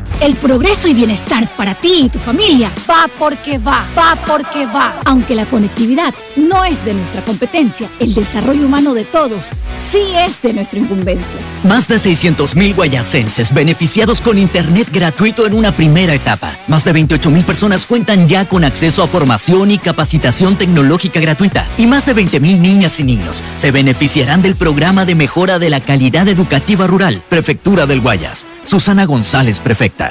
El progreso y bienestar para ti y tu familia va porque va, va porque va. Aunque la conectividad no es de nuestra competencia, el desarrollo humano de todos sí es de nuestra incumbencia. Más de 600.000 guayasenses beneficiados con Internet gratuito en una primera etapa. Más de 28.000 personas cuentan ya con acceso a formación y capacitación tecnológica gratuita. Y más de 20.000 niñas y niños se beneficiarán del programa de mejora de la calidad educativa rural. Prefectura del Guayas. Susana González, prefecta.